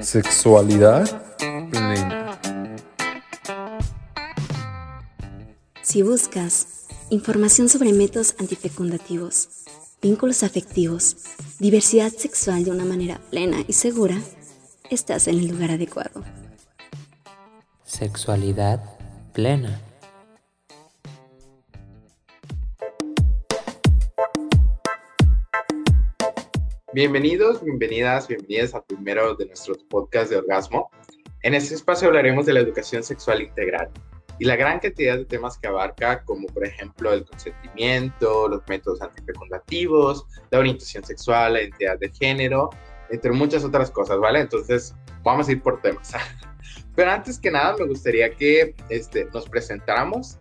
Sexualidad plena. Si buscas información sobre métodos antifecundativos, vínculos afectivos, diversidad sexual de una manera plena y segura, estás en el lugar adecuado. Sexualidad plena. Bienvenidos, bienvenidas, bienvenidas al primero de nuestros podcasts de orgasmo. En este espacio hablaremos de la educación sexual integral y la gran cantidad de temas que abarca, como por ejemplo el consentimiento, los métodos antifecundativos, la orientación sexual, la identidad de género, entre muchas otras cosas, ¿vale? Entonces, vamos a ir por temas. Pero antes que nada, me gustaría que este, nos presentáramos.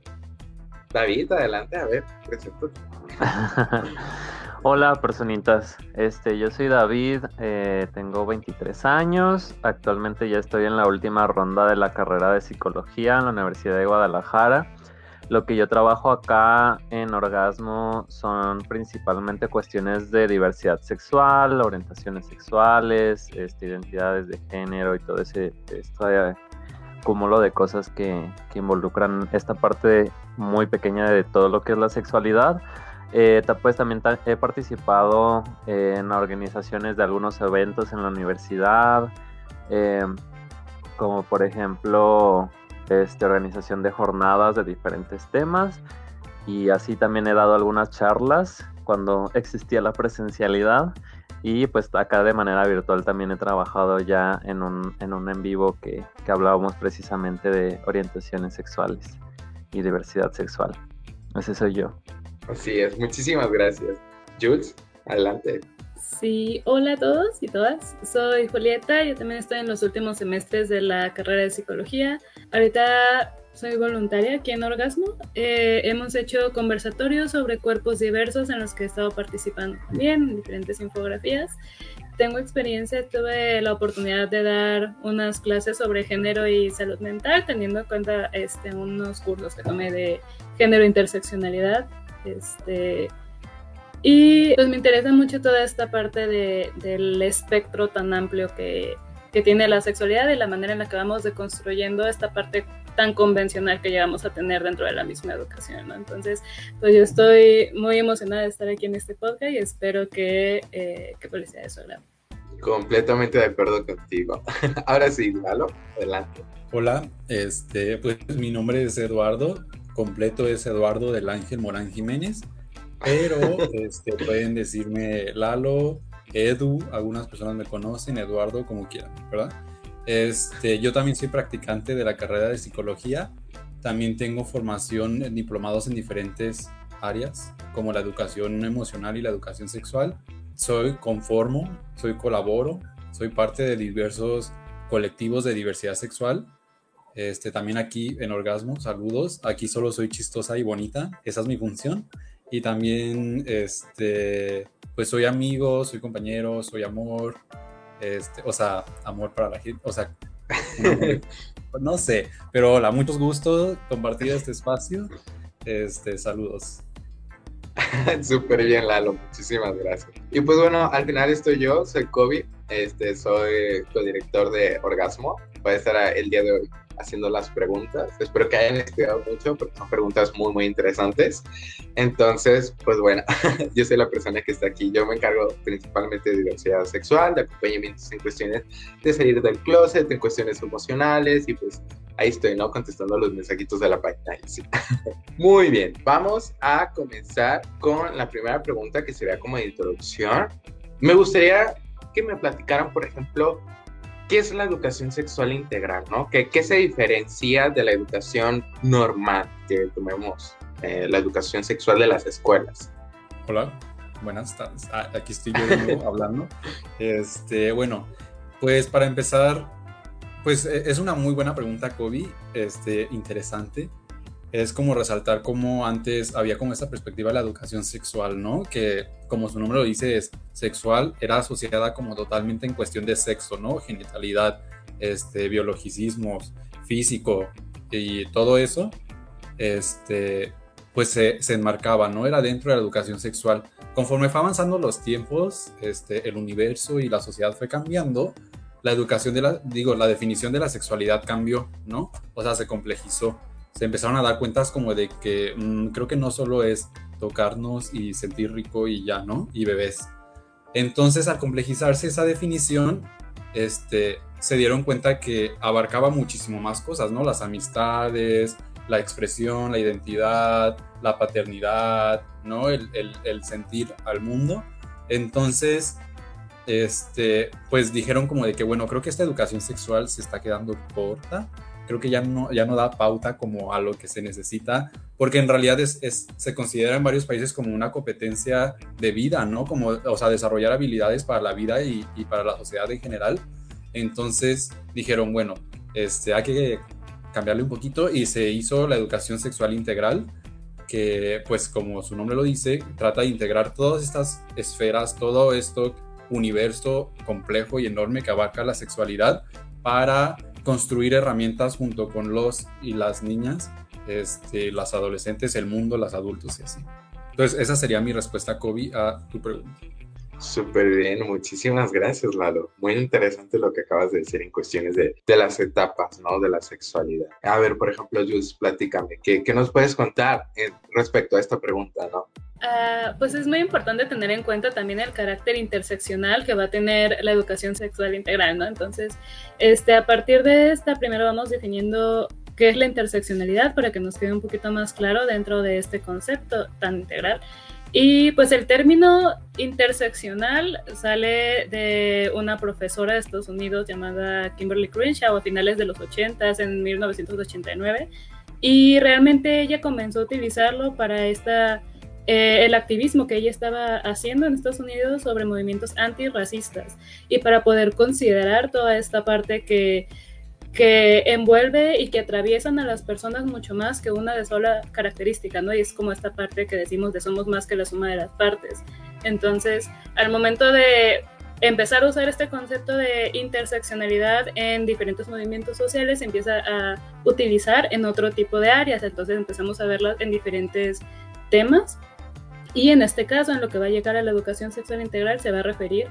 David, adelante, a ver, preséntate. Hola personitas, este, yo soy David, eh, tengo 23 años, actualmente ya estoy en la última ronda de la carrera de psicología en la Universidad de Guadalajara. Lo que yo trabajo acá en Orgasmo son principalmente cuestiones de diversidad sexual, orientaciones sexuales, este, identidades de género y todo ese cúmulo de cosas que, que involucran esta parte muy pequeña de todo lo que es la sexualidad eh, pues también he participado en organizaciones de algunos eventos en la universidad, eh, como por ejemplo este, organización de jornadas de diferentes temas y así también he dado algunas charlas cuando existía la presencialidad y pues acá de manera virtual también he trabajado ya en un en, un en vivo que, que hablábamos precisamente de orientaciones sexuales y diversidad sexual. Ese soy yo. Así es, muchísimas gracias. Jules, adelante. Sí, hola a todos y todas. Soy Julieta, yo también estoy en los últimos semestres de la carrera de psicología. Ahorita soy voluntaria aquí en Orgasmo. Eh, hemos hecho conversatorios sobre cuerpos diversos en los que he estado participando también en diferentes infografías. Tengo experiencia, tuve la oportunidad de dar unas clases sobre género y salud mental, teniendo en cuenta este, unos cursos que tomé de género e interseccionalidad este, y pues me interesa mucho toda esta parte de, del espectro tan amplio que, que, tiene la sexualidad y la manera en la que vamos deconstruyendo esta parte tan convencional que llegamos a tener dentro de la misma educación. Entonces, pues yo estoy muy emocionada de estar aquí en este podcast y espero que, eh, que pues sea. Completamente de acuerdo contigo. Ahora sí, Lalo, adelante. Hola, este, pues mi nombre es Eduardo, completo es Eduardo del Ángel Morán Jiménez, pero este, pueden decirme Lalo, Edu, algunas personas me conocen, Eduardo, como quieran, ¿verdad? Este, yo también soy practicante de la carrera de psicología, también tengo formación en diplomados en diferentes áreas, como la educación emocional y la educación sexual. Soy conformo, soy colaboro, soy parte de diversos colectivos de diversidad sexual este, también aquí en Orgasmo, saludos. Aquí solo soy chistosa y bonita, esa es mi función. Y también, este, pues soy amigo, soy compañero, soy amor. Este, o sea, amor para la gente, o sea, no, sé, pero hola, muchos gustos compartir este espacio. Este, saludos. Súper bien, Lalo, muchísimas gracias. Y pues bueno, al final estoy yo, soy Kobe, este, soy co-director de Orgasmo. Voy a estar el día de hoy haciendo las preguntas. Espero que hayan estudiado mucho porque son preguntas muy, muy interesantes. Entonces, pues bueno, yo soy la persona que está aquí. Yo me encargo principalmente de diversidad sexual, de acompañamientos en cuestiones de salir del closet, en cuestiones emocionales y pues ahí estoy, ¿no? Contestando los mensajitos de la página. Muy bien, vamos a comenzar con la primera pregunta que sería como introducción. Me gustaría que me platicaran, por ejemplo, ¿qué es la educación sexual integral? ¿no? ¿Qué, qué se diferencia de la educación normal que tomemos, eh, la educación sexual de las escuelas? Hola, buenas tardes. Ah, aquí estoy yo hablando. Este, bueno, pues para empezar, pues e, es una muy buena pregunta, Kobe, este, interesante es como resaltar cómo antes había como esta perspectiva de la educación sexual, ¿no? Que como su nombre lo dice es sexual, era asociada como totalmente en cuestión de sexo, ¿no? Genitalidad, este, biologicismos, físico y todo eso, este, pues se, se, enmarcaba, ¿no? Era dentro de la educación sexual. Conforme fue avanzando los tiempos, este, el universo y la sociedad fue cambiando, la educación de la, digo, la definición de la sexualidad cambió, ¿no? O sea, se complejizó. Se empezaron a dar cuentas como de que mmm, creo que no solo es tocarnos y sentir rico y ya, ¿no? Y bebés. Entonces, al complejizarse esa definición, este, se dieron cuenta que abarcaba muchísimo más cosas, ¿no? Las amistades, la expresión, la identidad, la paternidad, ¿no? El, el, el, sentir al mundo. Entonces, este, pues dijeron como de que, bueno, creo que esta educación sexual se está quedando corta, creo que ya no, ya no da pauta como a lo que se necesita, porque en realidad es, es, se considera en varios países como una competencia de vida, ¿no? Como, o sea, desarrollar habilidades para la vida y, y para la sociedad en general. Entonces dijeron, bueno, este, hay que cambiarle un poquito y se hizo la educación sexual integral, que pues como su nombre lo dice, trata de integrar todas estas esferas, todo esto universo complejo y enorme que abarca la sexualidad para construir herramientas junto con los y las niñas, este, las adolescentes, el mundo, los adultos y así. Entonces, esa sería mi respuesta, Kobe, a tu pregunta. Súper bien, muchísimas gracias, Lalo. Muy interesante lo que acabas de decir en cuestiones de, de las etapas, ¿no? De la sexualidad. A ver, por ejemplo, Jus, platícame, ¿qué, ¿qué, nos puedes contar respecto a esta pregunta, ¿no? Uh, pues es muy importante tener en cuenta también el carácter interseccional que va a tener la educación sexual integral, ¿no? Entonces, este, a partir de esta, primero vamos definiendo qué es la interseccionalidad para que nos quede un poquito más claro dentro de este concepto tan integral. Y pues el término interseccional sale de una profesora de Estados Unidos llamada Kimberly Crenshaw a finales de los 80, en 1989, y realmente ella comenzó a utilizarlo para esta, eh, el activismo que ella estaba haciendo en Estados Unidos sobre movimientos antirracistas. Y para poder considerar toda esta parte que que envuelve y que atraviesan a las personas mucho más que una sola característica, ¿no? Y es como esta parte que decimos de somos más que la suma de las partes. Entonces, al momento de empezar a usar este concepto de interseccionalidad en diferentes movimientos sociales, se empieza a utilizar en otro tipo de áreas. Entonces empezamos a verlas en diferentes temas y en este caso, en lo que va a llegar a la educación sexual integral, se va a referir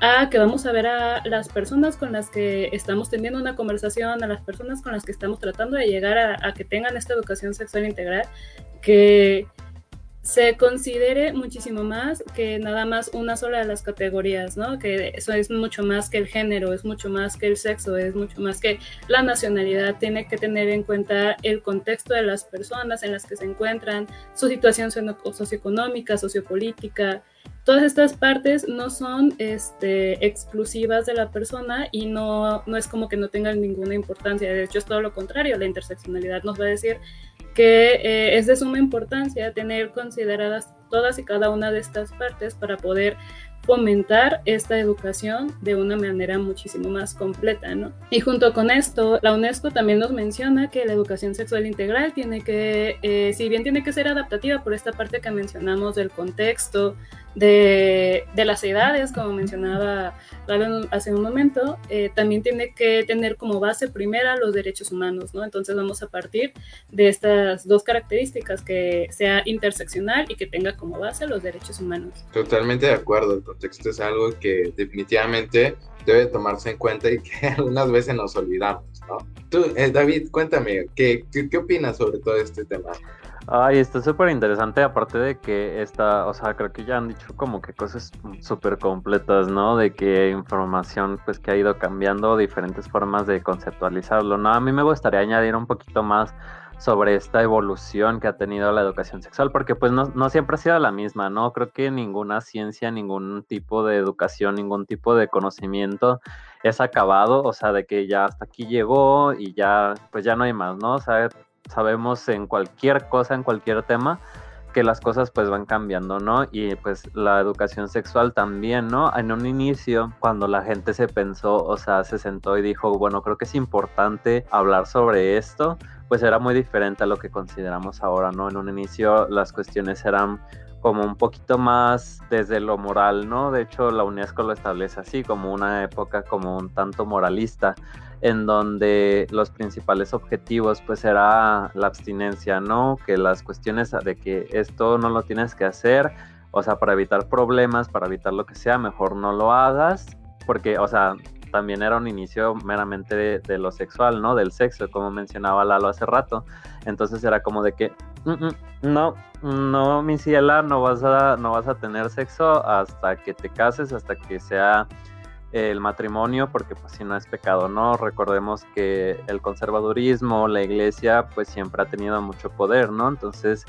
a que vamos a ver a las personas con las que estamos teniendo una conversación, a las personas con las que estamos tratando de llegar a, a que tengan esta educación sexual integral, que se considere muchísimo más que nada más una sola de las categorías, ¿no? Que eso es mucho más que el género, es mucho más que el sexo, es mucho más que la nacionalidad. Tiene que tener en cuenta el contexto de las personas en las que se encuentran, su situación socioeconómica, sociopolítica. Todas estas partes no son este, exclusivas de la persona y no, no es como que no tengan ninguna importancia. De hecho, es todo lo contrario. La interseccionalidad nos va a decir que eh, es de suma importancia tener consideradas todas y cada una de estas partes para poder fomentar esta educación de una manera muchísimo más completa, ¿no? Y junto con esto, la UNESCO también nos menciona que la educación sexual integral tiene que, eh, si bien tiene que ser adaptativa por esta parte que mencionamos del contexto, de, las edades, como mencionaba hace un momento, eh, también tiene que tener como base primera los derechos humanos, ¿no? Entonces vamos a partir de estas dos características, que sea interseccional y que tenga como base los derechos humanos. Totalmente de acuerdo, el contexto es algo que definitivamente debe tomarse en cuenta y que algunas veces nos olvidamos, ¿no? Tú, eh, David, cuéntame, ¿qué, ¿qué, qué opinas sobre todo este tema? Ay, está súper interesante, aparte de que está, o sea, creo que ya han dicho como que cosas súper completas, ¿no? De que información, pues, que ha ido cambiando, diferentes formas de conceptualizarlo, ¿no? A mí me gustaría añadir un poquito más sobre esta evolución que ha tenido la educación sexual, porque pues no, no siempre ha sido la misma, ¿no? Creo que ninguna ciencia, ningún tipo de educación, ningún tipo de conocimiento es acabado, o sea, de que ya hasta aquí llegó y ya, pues ya no hay más, ¿no? O sea, sabemos en cualquier cosa, en cualquier tema, que las cosas pues van cambiando, ¿no? Y pues la educación sexual también, ¿no? En un inicio, cuando la gente se pensó, o sea, se sentó y dijo, bueno, creo que es importante hablar sobre esto, pues era muy diferente a lo que consideramos ahora, ¿no? En un inicio las cuestiones eran como un poquito más desde lo moral, ¿no? De hecho, la UNESCO lo establece así, como una época como un tanto moralista. En donde los principales objetivos pues era la abstinencia, ¿no? Que las cuestiones de que esto no lo tienes que hacer, o sea, para evitar problemas, para evitar lo que sea, mejor no lo hagas, porque, o sea, también era un inicio meramente de, lo sexual, ¿no? Del sexo, como mencionaba Lalo hace rato. Entonces era como de que, mm, mm, no, no, mi ciela, no vas, a, no vas a tener sexo hasta que te cases, hasta que sea el matrimonio, porque pues si no es pecado, ¿no? Recordemos que el conservadurismo, la iglesia, pues siempre ha tenido mucho poder, ¿no? Entonces,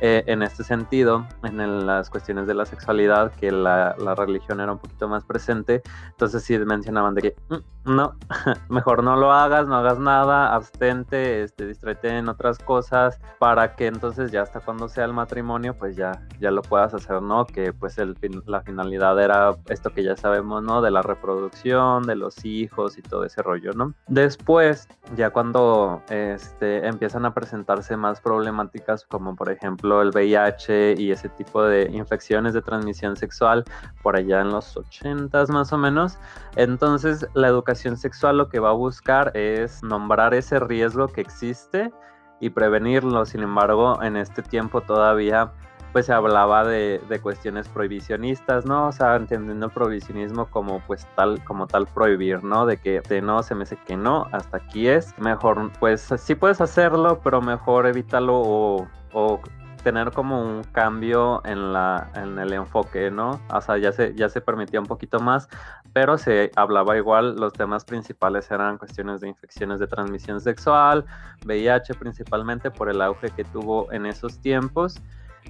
eh, en este sentido, en las cuestiones de la sexualidad, que la, religión era un poquito más presente, entonces sí mencionaban de que mm, no, mejor no lo hagas, no hagas nada, abstente, este, distráete en otras cosas, para que entonces ya hasta cuando sea el matrimonio, pues ya, ya lo puedas hacer, ¿no? Que pues el, la finalidad era esto que ya sabemos, ¿no? De la reproducción, de los hijos y todo ese rollo, ¿no? Después, ya cuando este, empiezan a presentarse más problemáticas, como por ejemplo, el VIH y ese tipo de infecciones de transmisión sexual por allá en los 80 más o menos. Entonces, la educación sexual lo que va a buscar es nombrar ese riesgo que existe y prevenirlo. Sin embargo, en este tiempo todavía pues se hablaba de, cuestiones prohibicionistas, ¿no? O sea, entendiendo el prohibicionismo como pues tal, como tal prohibir, ¿no? De que de no se me dice que no, hasta aquí es. Mejor, pues sí puedes hacerlo, pero mejor evítalo o, o tener como un cambio en, la, en el enfoque, ¿no? O sea, ya se, ya se permitía un poquito más, pero se hablaba igual, los temas principales eran cuestiones de infecciones de transmisión sexual, VIH principalmente por el auge que tuvo en esos tiempos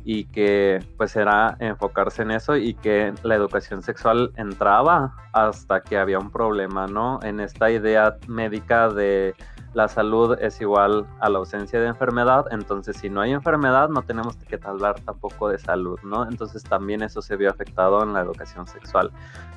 y que pues era enfocarse en eso y que la educación sexual entraba hasta que había un problema, ¿no? En esta idea médica de la salud es igual a la ausencia de enfermedad, entonces si no hay enfermedad no tenemos que hablar tampoco de salud, ¿no? Entonces también eso se vio afectado en la educación sexual,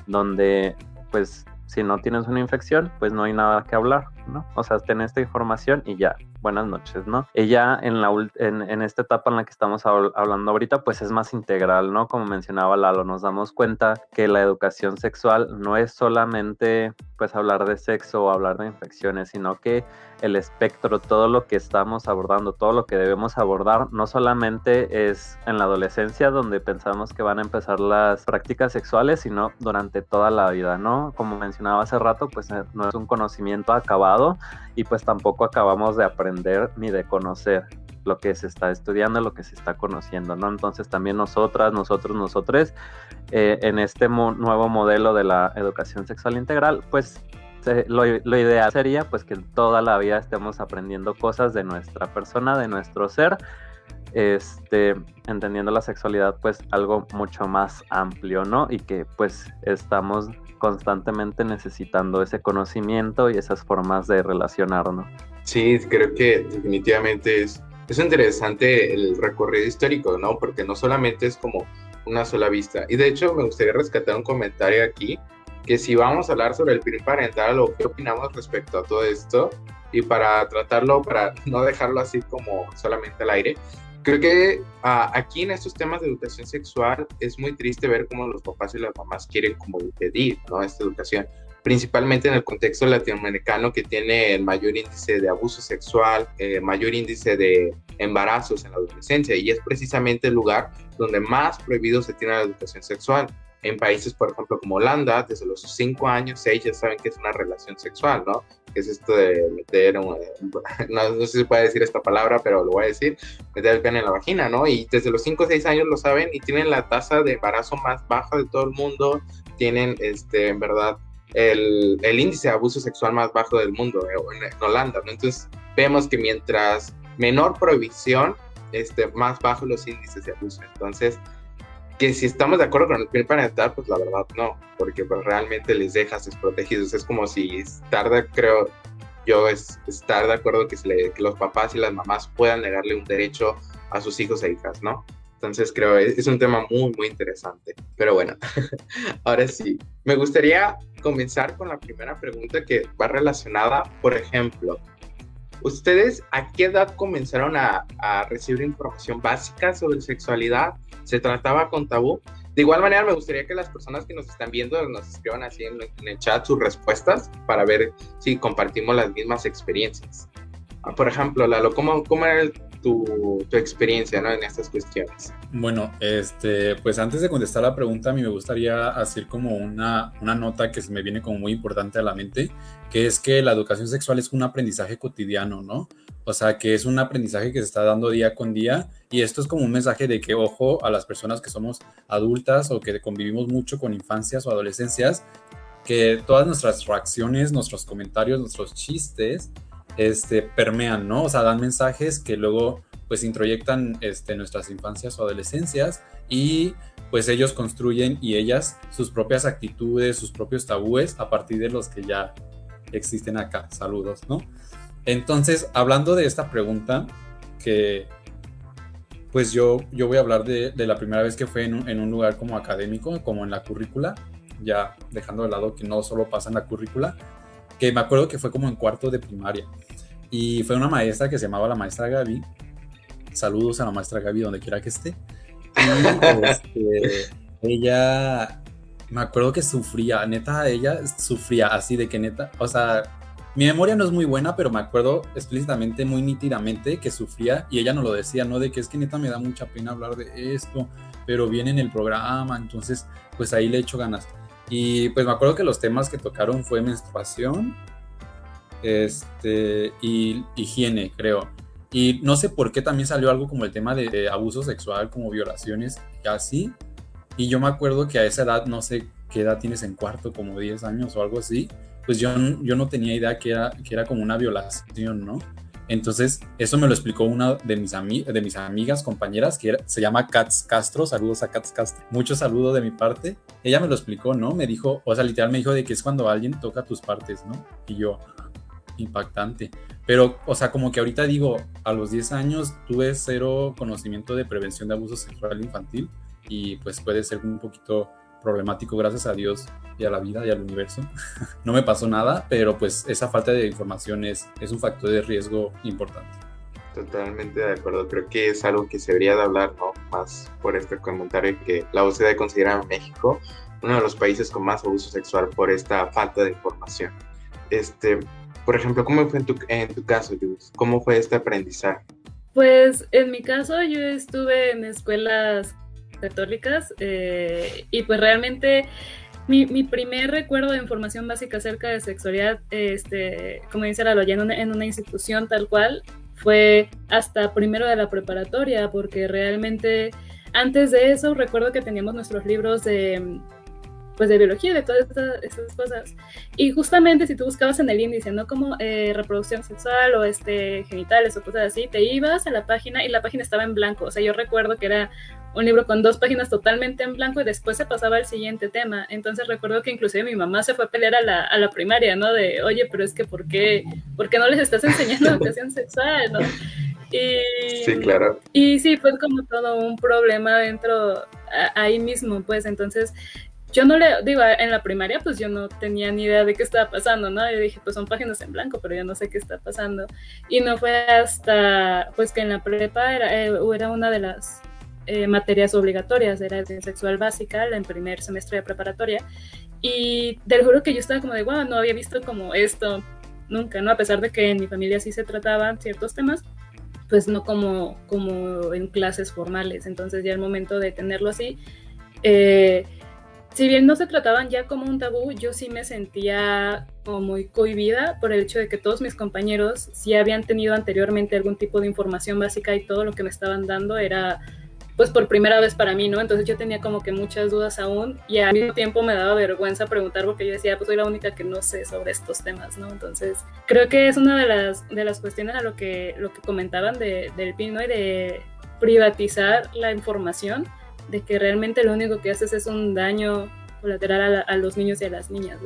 donde pues si no tienes una infección, pues no hay nada que hablar, ¿no? O sea, ten esta información y ya, buenas noches, ¿no? Ella en, la, en, en esta etapa en la que estamos hablando ahorita, pues es más integral, ¿no? Como mencionaba Lalo, nos damos cuenta que la educación sexual no es solamente pues hablar de sexo o hablar de infecciones, sino que el espectro, todo lo que estamos abordando, todo lo que debemos abordar, no solamente es en la adolescencia donde pensamos que van a empezar las prácticas sexuales, sino durante toda la vida, ¿no? Como mencionaba hace rato, pues eh, no es un conocimiento acabado y pues tampoco acabamos de aprender ni de conocer lo que se está estudiando, lo que se está conociendo, ¿no? Entonces también nosotras, nosotros, nosotres, eh, en este nuevo modelo de la educación sexual integral, pues lo, ideal sería pues que toda la vida estemos aprendiendo cosas de nuestra persona, de nuestro ser, este, entendiendo la sexualidad pues algo mucho más amplio, ¿no? Y que pues estamos constantemente necesitando ese conocimiento y esas formas de relacionarnos. Sí, creo que definitivamente es, es interesante el recorrido histórico, ¿no? Porque no solamente es como una sola vista. Y de hecho me gustaría rescatar un comentario aquí, que si vamos a hablar sobre el PRI parental o qué opinamos respecto a todo esto, y para tratarlo, para no dejarlo así como solamente al aire, Creo que ah, aquí en estos temas de educación sexual es muy triste ver cómo los papás y las mamás quieren como impedir ¿no? esta educación, principalmente en el contexto latinoamericano que tiene el mayor índice de abuso sexual, eh, mayor índice de embarazos en la adolescencia y es precisamente el lugar donde más prohibido se tiene la educación sexual en países, por ejemplo, como Holanda, desde los 5 años, 6 ya saben que es una relación sexual, ¿no? Que es esto de meter, no, sé si se puede decir esta palabra, pero lo voy a decir, meter el pene en la vagina, ¿no? Y desde los 5 o 6 años lo saben y tienen la tasa de embarazo más baja de todo el mundo, tienen, este, en verdad, el, índice de abuso sexual más bajo del mundo eh, en, Holanda, ¿no? Entonces, vemos que mientras menor prohibición, este, más bajos los índices de abuso. Entonces, que si estamos de acuerdo con el primer parental, pues la verdad no, porque pues, realmente les dejas desprotegidos. Es como si estar de, creo yo, es estar de acuerdo que, que los papás y las mamás puedan negarle un derecho a sus hijos e hijas, ¿no? Entonces creo es, es un tema muy, muy interesante. Pero bueno, ahora sí, me gustaría comenzar con la primera pregunta que va relacionada, por ejemplo, ¿Ustedes a qué edad comenzaron a, recibir información básica sobre sexualidad? ¿Se trataba con tabú? De igual manera, me gustaría que las personas que nos están viendo nos escriban así en, el chat sus respuestas para ver si compartimos las mismas experiencias. Ah, por ejemplo, Lalo, ¿cómo, cómo era tu, experiencia en estas cuestiones? Bueno, este, pues antes de contestar la pregunta, a mí me gustaría hacer como una, una nota que se me viene como muy importante a la mente, que es que la educación sexual es un aprendizaje cotidiano, ¿no? O sea, que es un aprendizaje que se está dando día con día y esto es como un mensaje de que, ojo, a las personas que somos adultas o que convivimos mucho con infancias o adolescencias, que todas nuestras reacciones, nuestros comentarios, nuestros chistes, este, permean, ¿no? O sea, dan mensajes que luego pues introyectan este, nuestras infancias o adolescencias y pues ellos construyen y ellas sus propias actitudes, sus propios tabúes a partir de los que ya existen acá. Saludos, ¿no? Entonces, hablando de esta pregunta, que pues yo, yo voy a hablar de, la primera vez que fue en un, en un, lugar como académico, como en la currícula, ya dejando de lado que no solo pasa en la currícula, que me acuerdo que fue como en cuarto de primaria. Y fue una maestra que se llamaba la maestra Gaby. Saludos a la maestra Gaby donde quiera que esté. Y este, ella, me acuerdo que sufría, neta, ella sufría así de que neta, o sea, mi memoria no es muy buena, pero me acuerdo explícitamente, muy nítidamente, que sufría y ella no lo decía, ¿no? De que es que neta me da mucha pena hablar de esto, pero viene en el programa, entonces pues ahí le echo ganas. Y pues me acuerdo que los temas que tocaron fue menstruación este, y higiene, creo. Y no sé por qué también salió algo como el tema de, abuso sexual, como violaciones y así. Y yo me acuerdo que a esa edad, no sé qué edad tienes en cuarto, como 10 años o algo así, pues yo, yo no tenía idea que era, que era como una violación, ¿no? Entonces, eso me lo explicó una de mis, amigas, compañeras, que se llama Katz Castro. Saludos a Katz Castro. Mucho saludo de mi parte. Ella me lo explicó, ¿no? Me dijo, o sea, literal me dijo de que es cuando alguien toca tus partes, ¿no? Y yo, impactante. Pero, o sea, como que ahorita digo, a los 10 años tuve cero conocimiento de prevención de abuso sexual infantil y pues puede ser un poquito problemático, gracias a Dios y a la vida y al universo. no me pasó nada, pero pues esa falta de información es, es un factor de riesgo importante. Totalmente de acuerdo, creo que es algo que se debería de hablar ¿no? más por este comentario que la OCDE considera a México uno de los países con más abuso sexual por esta falta de información. Este, por ejemplo, ¿cómo fue en tu, en tu caso, Jules? ¿Cómo fue este aprendizaje? Pues en mi caso yo estuve en escuelas católicas eh, y pues realmente mi, mi, primer recuerdo de información básica acerca de sexualidad, este, como dice la en una, en una institución tal cual, fue hasta primero de la preparatoria, porque realmente antes de eso recuerdo que teníamos nuestros libros de pues de biología, de todas estas, cosas. Y justamente si tú buscabas en el índice, ¿no? Como eh, reproducción sexual o este, genitales o cosas así, te ibas a la página y la página estaba en blanco. O sea, yo recuerdo que era un libro con dos páginas totalmente en blanco y después se pasaba al siguiente tema. Entonces recuerdo que inclusive mi mamá se fue a pelear a la, a la primaria, ¿no? De, oye, pero es que ¿por qué, ¿por qué no les estás enseñando educación sexual, ¿no? Y, sí, claro. Y sí, fue como todo un problema dentro, ahí mismo, pues entonces yo no le, digo, en la primaria pues yo no tenía ni idea de qué estaba pasando, ¿no? Yo dije, pues son páginas en blanco, pero yo no sé qué está pasando. Y no fue hasta, pues que en la prepa era, eh, era una de las eh, materias obligatorias, era de sexual básica, en primer semestre de preparatoria. Y te juro que yo estaba como de, wow, no había visto como esto nunca, ¿no? A pesar de que en mi familia sí se trataban ciertos temas, pues no como, como en clases formales. Entonces ya el momento de tenerlo así, eh, si bien no se trataban ya como un tabú, yo sí me sentía como muy cohibida por el hecho de que todos mis compañeros sí habían tenido anteriormente algún tipo de información básica y todo lo que me estaban dando era pues por primera vez para mí, ¿no? Entonces yo tenía como que muchas dudas aún y al mismo tiempo me daba vergüenza preguntar porque yo decía, pues soy la única que no sé sobre estos temas, ¿no? Entonces creo que es una de las, de las cuestiones a lo que, lo que comentaban de, del PIN, ¿no? Y de privatizar la información de que realmente lo único que haces es un daño colateral a, los niños y a las niñas,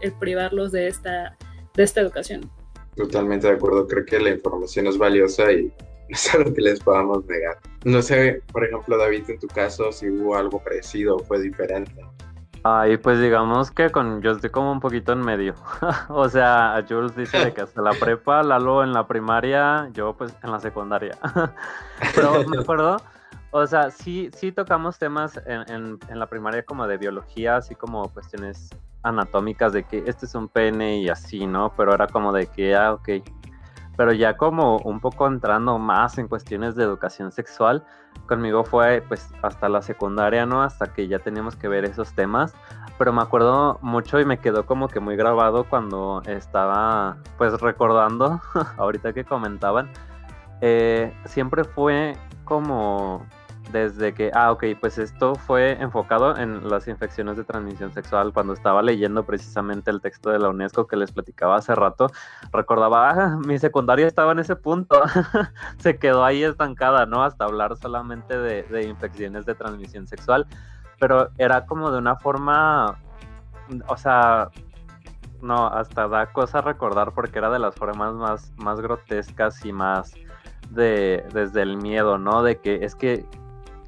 el, privarlos de esta, de esta educación. Totalmente de acuerdo, creo que la información es valiosa y no es algo que les podamos negar. No sé, por ejemplo, David, en tu caso, si hubo algo parecido o fue diferente. Ay, pues digamos que con yo estoy como un poquito en medio. o sea, Jules dice que hasta la prepa, Lalo en la primaria, yo pues en la secundaria. Pero me acuerdo O sea, sí, sí tocamos temas en, en, la primaria como de biología, así como cuestiones anatómicas de que este es un pene y así, ¿no? Pero era como de que, ah, ok. Pero ya como un poco entrando más en cuestiones de educación sexual, conmigo fue pues hasta la secundaria, ¿no? Hasta que ya teníamos que ver esos temas. Pero me acuerdo mucho y me quedó como que muy grabado cuando estaba pues recordando, ahorita que comentaban, eh, siempre fue como desde que, ah, ok, pues esto fue enfocado en las infecciones de transmisión sexual. Cuando estaba leyendo precisamente el texto de la UNESCO que les platicaba hace rato, recordaba, ah, mi secundaria estaba en ese punto. Se quedó ahí estancada, ¿no? Hasta hablar solamente de, infecciones de transmisión sexual. Pero era como de una forma, o sea, no, hasta da cosa recordar porque era de las formas más, más grotescas y más de desde el miedo, ¿no? De que es que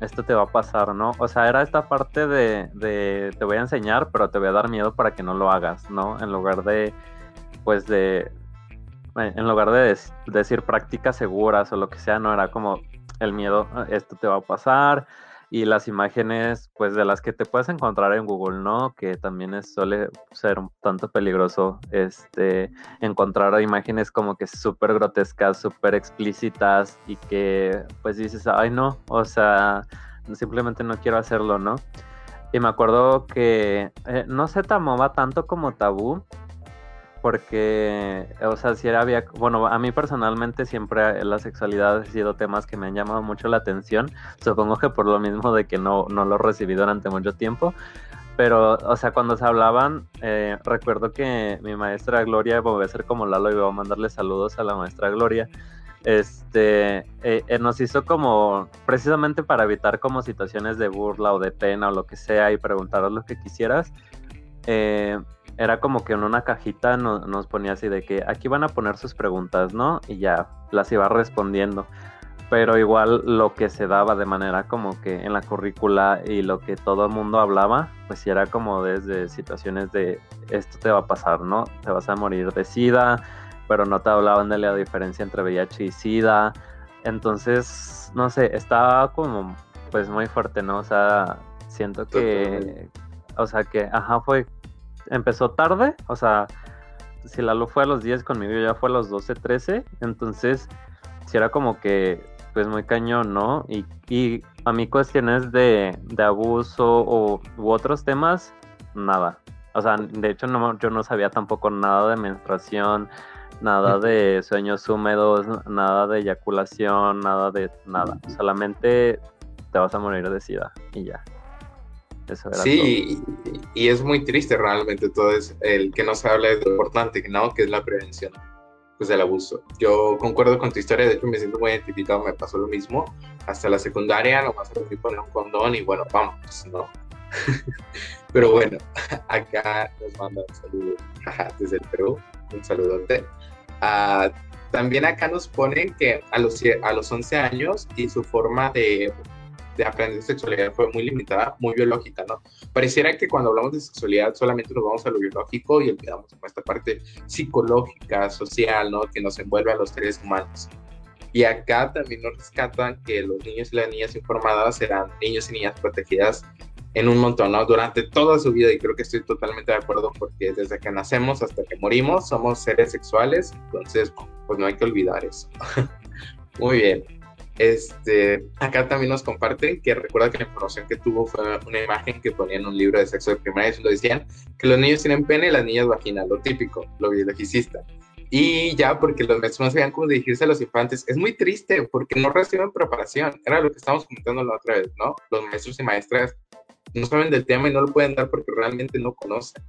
esto te va a pasar, ¿no? O sea, era esta parte de, de, te voy a enseñar, pero te voy a dar miedo para que no lo hagas, ¿no? En lugar de, pues de, eh, en lugar de decir prácticas seguras o lo que sea, no era como el miedo, ah, esto te va a pasar, y las imágenes, pues de las que te puedes encontrar en Google, ¿no? Que también suele ser un tanto peligroso, este, encontrar imágenes como que súper grotescas, súper explícitas y que pues dices, ay no, o sea, simplemente no quiero hacerlo, ¿no? Y me acuerdo que eh, no se tomaba tanto como tabú, porque, o sea, si era, había, bueno, a mí personalmente siempre la sexualidad ha sido temas que me han llamado mucho la atención, supongo que por lo mismo de que no, no lo recibí durante mucho tiempo, pero, o sea, cuando se hablaban, eh, recuerdo que mi maestra Gloria, voy a ser como Lalo y voy a mandarle saludos a la maestra Gloria, este, eh, eh, nos hizo como, precisamente para evitar como situaciones de burla o de pena o lo que sea y preguntaros lo que quisieras, eh, era como que en una cajita nos ponía así de que aquí van a poner sus preguntas, ¿no? Y ya las iba respondiendo. Pero igual lo que se daba de manera como que en la currícula y lo que todo el mundo hablaba, pues sí era como desde situaciones de esto te va a pasar, ¿no? Te vas a morir de SIDA, pero no te hablaban de la diferencia entre VIH y SIDA. Entonces, no sé, estaba como pues muy fuerte, ¿no? O sea, siento que, o sea que, ajá, fue empezó tarde, o sea, si Lalo fue a los 10 conmigo, ya fue a los 12, 13, entonces si era como que, pues muy cañón, ¿no? Y, y a mí cuestiones de, de abuso o, u otros temas, nada. O sea, de hecho no, yo no sabía tampoco nada de menstruación, nada de sueños húmedos, nada de eyaculación, nada de nada. Solamente te vas a morir de sida y ya sí, y, es muy triste realmente todo es el que no se habla de lo importante, ¿no? Que es la prevención pues, del abuso. Yo concuerdo con tu historia, de hecho me siento muy identificado, me pasó lo mismo. Hasta la secundaria nomás aprendí a poner un condón y bueno, vamos, ¿no? Pero bueno, acá nos manda un saludo desde el Perú, un saludote. Uh, también acá nos ponen que a los, a los 11 años y su forma de de aprender sexualidad fue muy limitada, muy biológica, ¿no? Pareciera que cuando hablamos de sexualidad solamente nos vamos a lo biológico y olvidamos esta parte psicológica, social, ¿no? Que nos envuelve a los seres humanos. Y acá también nos rescatan que los niños y las niñas informadas serán niños y niñas protegidas en un montón, ¿no? Durante toda su vida, y creo que estoy totalmente de acuerdo porque desde que nacemos hasta que morimos somos seres sexuales, entonces, pues no hay que olvidar eso. Muy bien. Este, acá también nos comparten que recuerda que la información que tuvo fue una imagen que ponía en un libro de sexo de primaria y lo decían que los niños tienen pene y las niñas vagina, lo típico, lo biologicista. Y ya, porque los maestros no sabían cómo dirigirse a los infantes, es muy triste porque no reciben preparación. Era lo que estábamos comentando la otra vez, ¿no? Los maestros y maestras no saben del tema y no lo pueden dar porque realmente no conocen.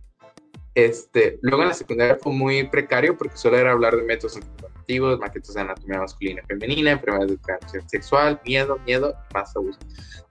Este, luego en la secundaria fue muy precario porque solo era hablar de métodos maquetos de anatomía masculina y femenina, enfermedades de transmisión sexual, miedo, miedo, más abuso.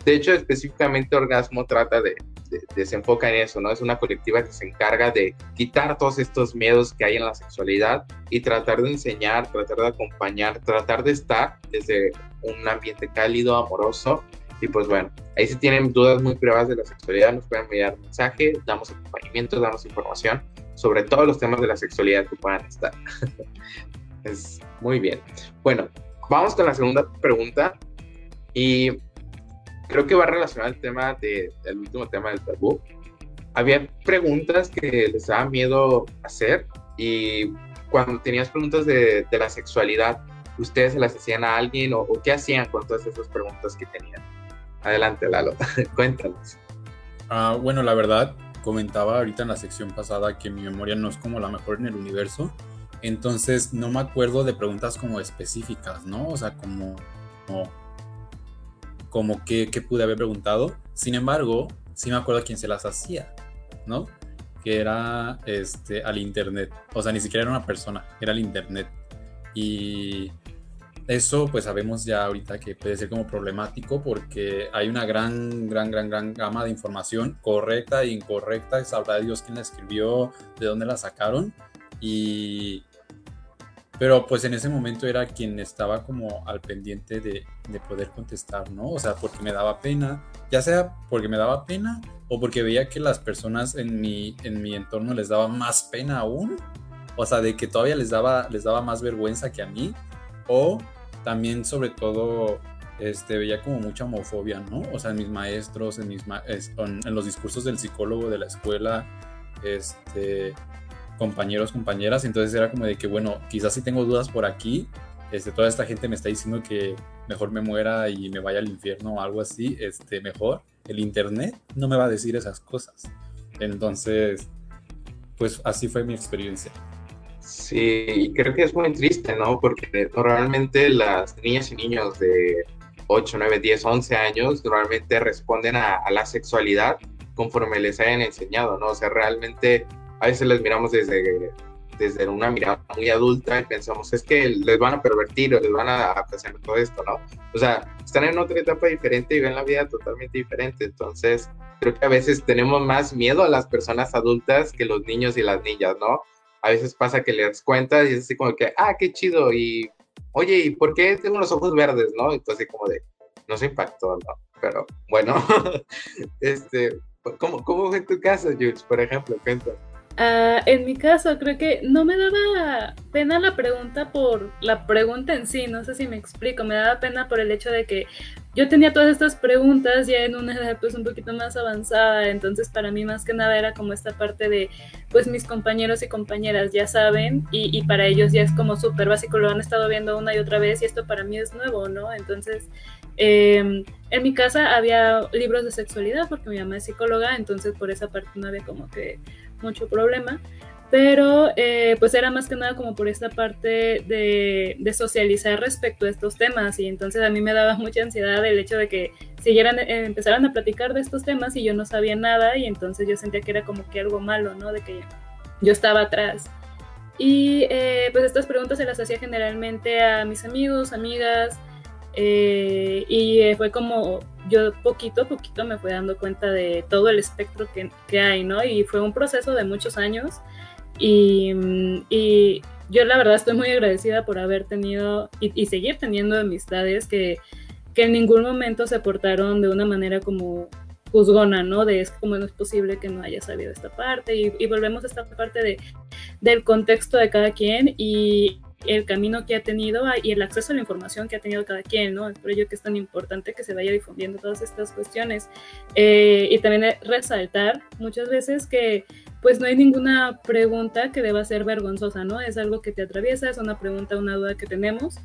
De hecho, específicamente Orgasmo trata de, de, enfoca en eso, ¿no? Es una colectiva que se encarga de quitar todos estos miedos que hay en la sexualidad y tratar de enseñar, tratar de acompañar, tratar de estar desde un ambiente cálido, amoroso y pues bueno, ahí si tienen dudas muy privadas de la sexualidad, nos pueden enviar mensaje, damos acompañamiento, damos información sobre todos los temas de la sexualidad que puedan estar. es muy bien. Bueno, vamos con la segunda pregunta. Y creo que va relacionado al tema de, del último tema del tabú. Había preguntas que les daba miedo hacer y cuando tenías preguntas de, de la sexualidad, ¿ustedes se las hacían a alguien o, qué hacían con todas esas preguntas que tenían? Adelante, Lalo, cuéntanos. Uh, bueno, la verdad, comentaba ahorita en la sección pasada que mi memoria no es como la mejor en el universo, entonces no me acuerdo de preguntas como específicas, ¿no? O sea, como, como, como qué, qué pude haber preguntado. Sin embargo, sí me acuerdo quién se las hacía, ¿no? Que era este, al internet. O sea, ni siquiera era una persona, era el internet. Y eso pues sabemos ya ahorita que puede ser como problemático porque hay una gran, gran, gran, gran gama de información correcta e incorrecta. Sabrá Dios quién la escribió, de dónde la sacaron. Y... Pero pues en ese momento era quien estaba como al pendiente de, de poder contestar, ¿no? O sea, porque me daba pena, ya sea porque me daba pena o porque veía que las personas en mi, en mi entorno les daba más pena aún. O sea, de que todavía les daba, les daba más vergüenza que a mí. O también sobre todo este, veía como mucha homofobia, ¿no? O sea, en mis maestros, en, mis ma en los discursos del psicólogo de la escuela, este, compañeros, compañeras, entonces era como de que, bueno, quizás si tengo dudas por aquí, este, toda esta gente me está diciendo que mejor me muera y me vaya al infierno o algo así, este, mejor. El internet no me va a decir esas cosas. Entonces, pues así fue mi experiencia. Sí, creo que es muy triste, ¿no? Porque normalmente las niñas y niños de 8, 9, 10, 11 años normalmente responden a, a, la sexualidad conforme les hayan enseñado, ¿no? O sea, realmente a veces les miramos desde, desde una mirada muy adulta y pensamos, es que les van a pervertir o les van a hacer todo esto, ¿no? O sea, están en otra etapa diferente y ven la vida totalmente diferente. Entonces, creo que a veces tenemos más miedo a las personas adultas que los niños y las niñas, ¿no? a veces pasa que le das cuenta y es así como que, ah, qué chido, y oye, ¿y por qué tengo los ojos verdes, no? Entonces como de, no se impactó, ¿no? Pero bueno, este, ¿cómo, ¿cómo fue tu caso, Jules, por ejemplo? Cuéntame. Uh, en mi caso, creo que no me daba pena la pregunta por la pregunta en sí, no sé si me explico, me daba pena por el hecho de que yo tenía todas estas preguntas ya en una edad pues un poquito más avanzada, entonces para mí más que nada era como esta parte de pues mis compañeros y compañeras ya saben y, y para ellos ya es como súper básico, lo han estado viendo una y otra vez y esto para mí es nuevo, ¿no? Entonces eh, en mi casa había libros de sexualidad porque mi mamá es psicóloga, entonces por esa parte no había como que mucho problema pero eh, pues era más que nada como por esta parte de, de, socializar respecto a estos temas y entonces a mí me daba mucha ansiedad el hecho de que siguieran, eh, empezaran a platicar de estos temas y yo no sabía nada y entonces yo sentía que era como que algo malo, ¿no? De que yo estaba atrás. Y eh, pues estas preguntas se las hacía generalmente a mis amigos, amigas, eh, y fue como yo poquito a poquito me fui dando cuenta de todo el espectro que, que hay, ¿no? Y fue un proceso de muchos años y, y, yo la verdad estoy muy agradecida por haber tenido y, y, seguir teniendo amistades que, que en ningún momento se portaron de una manera como juzgona, ¿no? De es como no es posible que no haya sabido esta parte y, y volvemos a esta parte de, del contexto de cada quien y el camino que ha tenido y el acceso a la información que ha tenido cada quien, ¿no? Es por ello que es tan importante que se vaya difundiendo todas estas cuestiones. Eh, y también resaltar muchas veces que pues no hay ninguna pregunta que deba ser vergonzosa, ¿no? Es algo que te atraviesa, es una pregunta, una duda que tenemos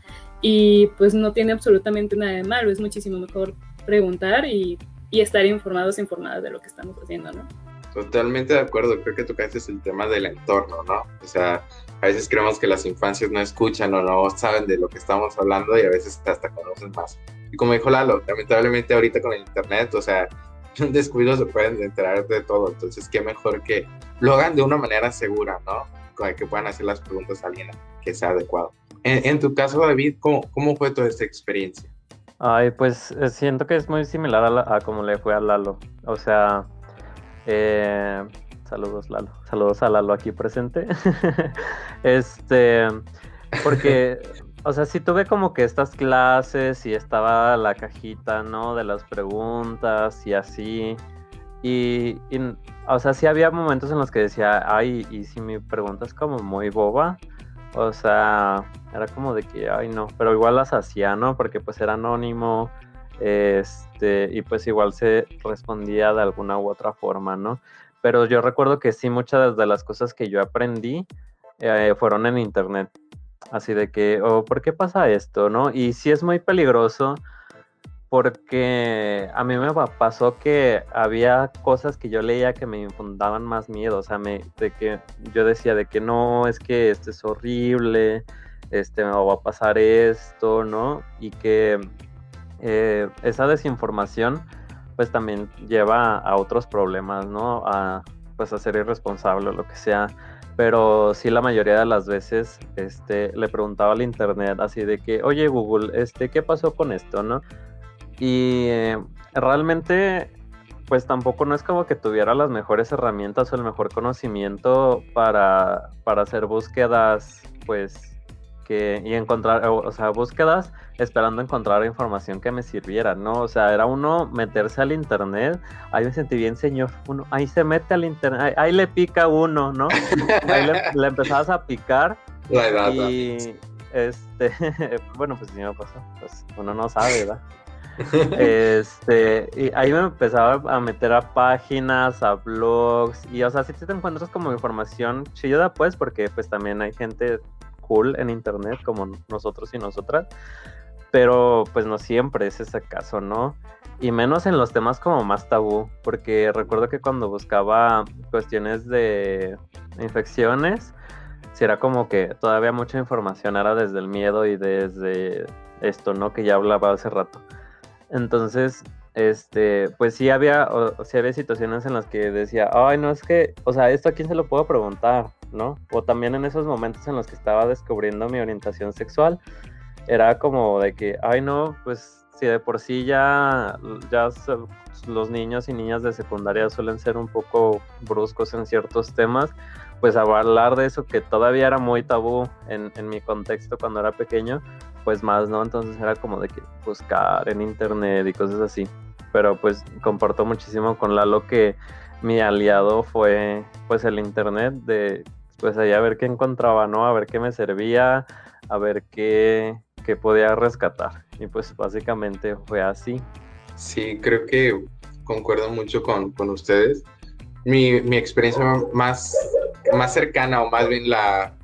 y pues no tiene absolutamente nada de malo, es muchísimo mejor preguntar y, y estar informados informadas de lo que estamos haciendo, ¿no? Totalmente de acuerdo, creo que tocaste el tema del entorno, ¿no? O sea, a veces creemos que las infancias no escuchan o no saben de lo que estamos hablando y a veces hasta conocen más. Y como dijo Lalo, lamentablemente ahorita con el internet, o sea, un descuido se pueden enterar de todo, entonces qué mejor que lo hagan de una manera segura, ¿no? Que puedan hacer las preguntas a alguien que sea adecuado. En, en tu caso, David, ¿cómo, ¿cómo, fue toda esta experiencia? Ay, pues eh, siento que es muy similar a, la, a como le fue a Lalo. O sea, eh, saludos Lalo, saludos a Lalo aquí presente. este, porque o sea, sí tuve como que estas clases y estaba la cajita, ¿no? De las preguntas y así. Y, y, o sea, sí había momentos en los que decía, ay, y si mi pregunta es como muy boba. O sea, era como de que, ay, no, pero igual las hacía, ¿no? Porque pues era anónimo Este, y pues igual se respondía de alguna u otra forma, ¿no? Pero yo recuerdo que sí, muchas de las cosas que yo aprendí eh, fueron en internet. Así de que, oh, ¿por qué pasa esto? ¿No? Y sí es muy peligroso porque a mí me pasó que había cosas que yo leía que me infundaban más miedo, o sea, me, de que yo decía de que no, es que esto es horrible, este, me va a pasar esto, ¿no? Y que eh, esa desinformación pues también lleva a otros problemas, ¿no? A pues a ser irresponsable o lo que sea. Pero sí la mayoría de las veces este, le preguntaba al internet así de que, oye Google, este, ¿qué pasó con esto, no? Y eh, realmente, pues tampoco no es como que tuviera las mejores herramientas o el mejor conocimiento para, para hacer búsquedas, pues, que, y encontrar, o, sea, búsquedas esperando encontrar información que me sirviera, ¿no? O sea, era uno meterse al internet, ahí me sentí bien, señor, uno, ahí se mete al internet, ahí, le pica uno, ¿no? Ahí le, empezabas a picar. y, este, bueno, pues sí me pasó, pues uno no sabe, ¿verdad? este, y ahí me empezaba a meter a páginas, a blogs, y o sea, si te encuentras como información chida, pues, porque pues también hay gente cool en internet como nosotros y nosotras, pero pues no siempre es ese caso, ¿no? Y menos en los temas como más tabú, porque recuerdo que cuando buscaba cuestiones de infecciones, si era como que todavía mucha información era desde el miedo y desde esto, ¿no? Que ya hablaba hace rato. Entonces, este, pues sí había, o, sí había situaciones en las que decía, ay, no es que, o sea, esto a quién se lo puedo preguntar, ¿no? O también en esos momentos en los que estaba descubriendo mi orientación sexual, era como de que, ay, no, pues si de por sí ya, ya los niños y niñas de secundaria suelen ser un poco bruscos en ciertos temas, pues hablar de eso que todavía era muy tabú en, en mi contexto cuando era pequeño, pues más, ¿no? Entonces era como de que buscar en internet y cosas así. Pero pues comparto muchísimo con Lalo que mi aliado fue pues el internet de pues allá a ver qué encontraba, ¿no? A ver qué me servía, a ver qué, qué podía rescatar. Y pues básicamente fue así. Sí, creo que concuerdo mucho con, con ustedes. Mi, mi, experiencia más, más cercana o más bien la,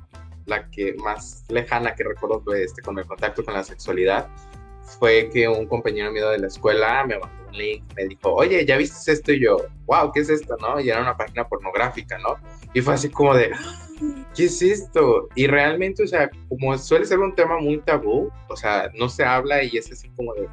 la que más lejana que recuerdo este, con el contacto con la sexualidad fue que un compañero mío de la escuela me mandó un link, me dijo, oye, ¿ya viste esto? Y yo, wow, ¿qué es esto? ¿No? Y era una página pornográfica, ¿no? Y fue así como de, ¿qué es esto? Y realmente, o sea, como suele ser un tema muy tabú, o sea, no se habla y es así como de,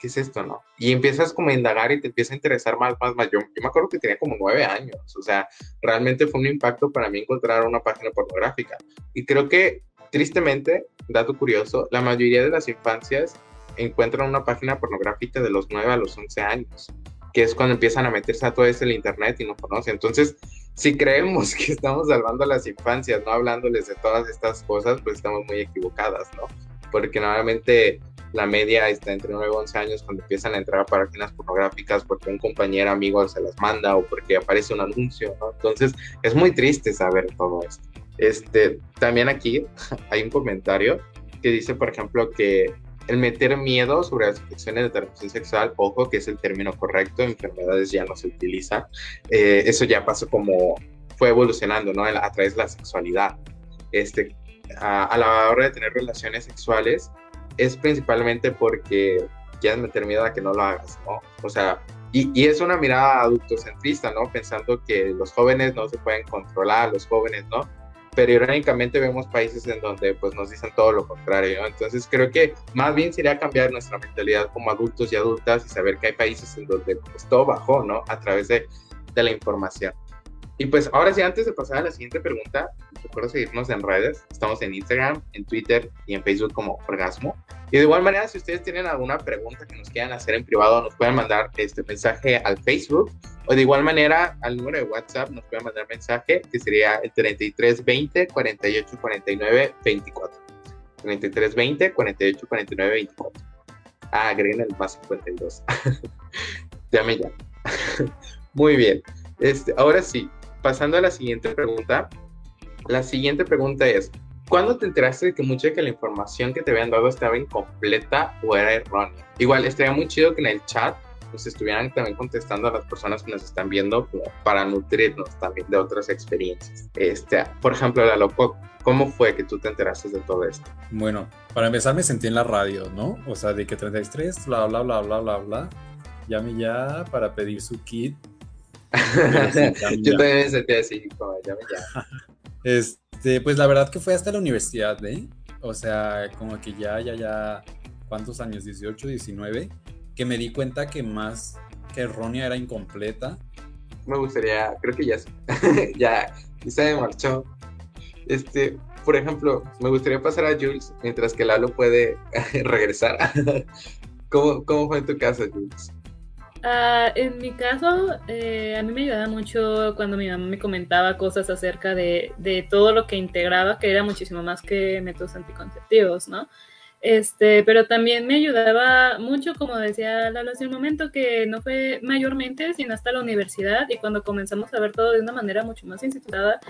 ¿qué es esto, no? Y empiezas como a indagar y te empieza a interesar más, más, más. Yo, yo me acuerdo que tenía como nueve años, o sea, realmente fue un impacto para mí encontrar una página pornográfica. Y creo que, tristemente, dato curioso, la mayoría de las infancias encuentran una página pornográfica de los 9 a los 11 años, que es cuando empiezan a meterse a todo eso el internet y no conocen. Entonces, si creemos que estamos salvando a las infancias, no hablándoles de todas estas cosas, pues estamos muy equivocadas, ¿no? Porque normalmente la media está entre 9 y 11 años cuando empiezan a entrar a páginas pornográficas porque un compañero amigo se las manda o porque aparece un anuncio, ¿no? Entonces es muy triste saber todo esto. Este, también aquí hay un comentario que dice, por ejemplo, que el meter miedo sobre las infecciones de transmisión sexual, ojo que es el término correcto, enfermedades ya no se utiliza, eh, eso ya pasó como fue evolucionando, ¿no? A través de la sexualidad. Este, a, la hora de tener relaciones sexuales, es principalmente porque quieres meter miedo a que no lo hagas, ¿no? O sea, y, y, es una mirada adultocentrista, ¿no? Pensando que los jóvenes no se pueden controlar, los jóvenes, ¿no? Pero irónicamente vemos países en donde pues nos dicen todo lo contrario, ¿no? Entonces creo que más bien sería cambiar nuestra mentalidad como adultos y adultas y saber que hay países en donde pues todo bajó, ¿no? A través de, de la información. Y pues ahora sí, antes de pasar a la siguiente pregunta, recuerdo seguirnos en redes. Estamos en Instagram, en Twitter y en Facebook como Orgasmo. Y de igual manera, si ustedes tienen alguna pregunta que nos quieran hacer en privado, nos pueden mandar este mensaje al Facebook. O de igual manera, al número de WhatsApp nos pueden mandar mensaje que sería el 3320 48 49 24. 3320 48 49 24. Ah, agreguen el más 52. Llame ya. Muy bien. Este, ahora sí, pasando a la siguiente pregunta. La siguiente pregunta es, ¿cuándo te enteraste de que mucha de que la información que te habían dado estaba incompleta o era errónea? Igual, estaría muy chido que en el chat pues estuvieran también contestando a las personas que nos están viendo como para nutrirnos también de otras experiencias. Este, por ejemplo, la loco, ¿cómo fue que tú te enteraste de todo esto? Bueno, para empezar me sentí en la radio, ¿no? O sea, de que 33, bla, bla, bla, bla, bla, bla. Llame ya para pedir su kit. Yo también me sentí así, como llame ya. Este, pues la verdad que fue hasta la universidad, ¿eh? O sea, como que ya, ya, ya, ¿cuántos años? 18, 19 que me di cuenta que más que errónea era incompleta. Me gustaría, creo que ya, ya, se me marchó. Este, por ejemplo, me gustaría pasar a Jules mientras que Lalo puede regresar. ¿Cómo, ¿Cómo, fue en tu caso, Jules? Uh, en mi caso, eh, a mí me ayudaba mucho cuando mi mamá me comentaba cosas acerca de, de, todo lo que integraba, que era muchísimo más que métodos anticonceptivos, ¿no? Este, pero también me ayudaba mucho, como decía Lalo hace un momento, que no fue mayormente, sino hasta la universidad y cuando comenzamos a ver todo de una manera mucho más institucionada,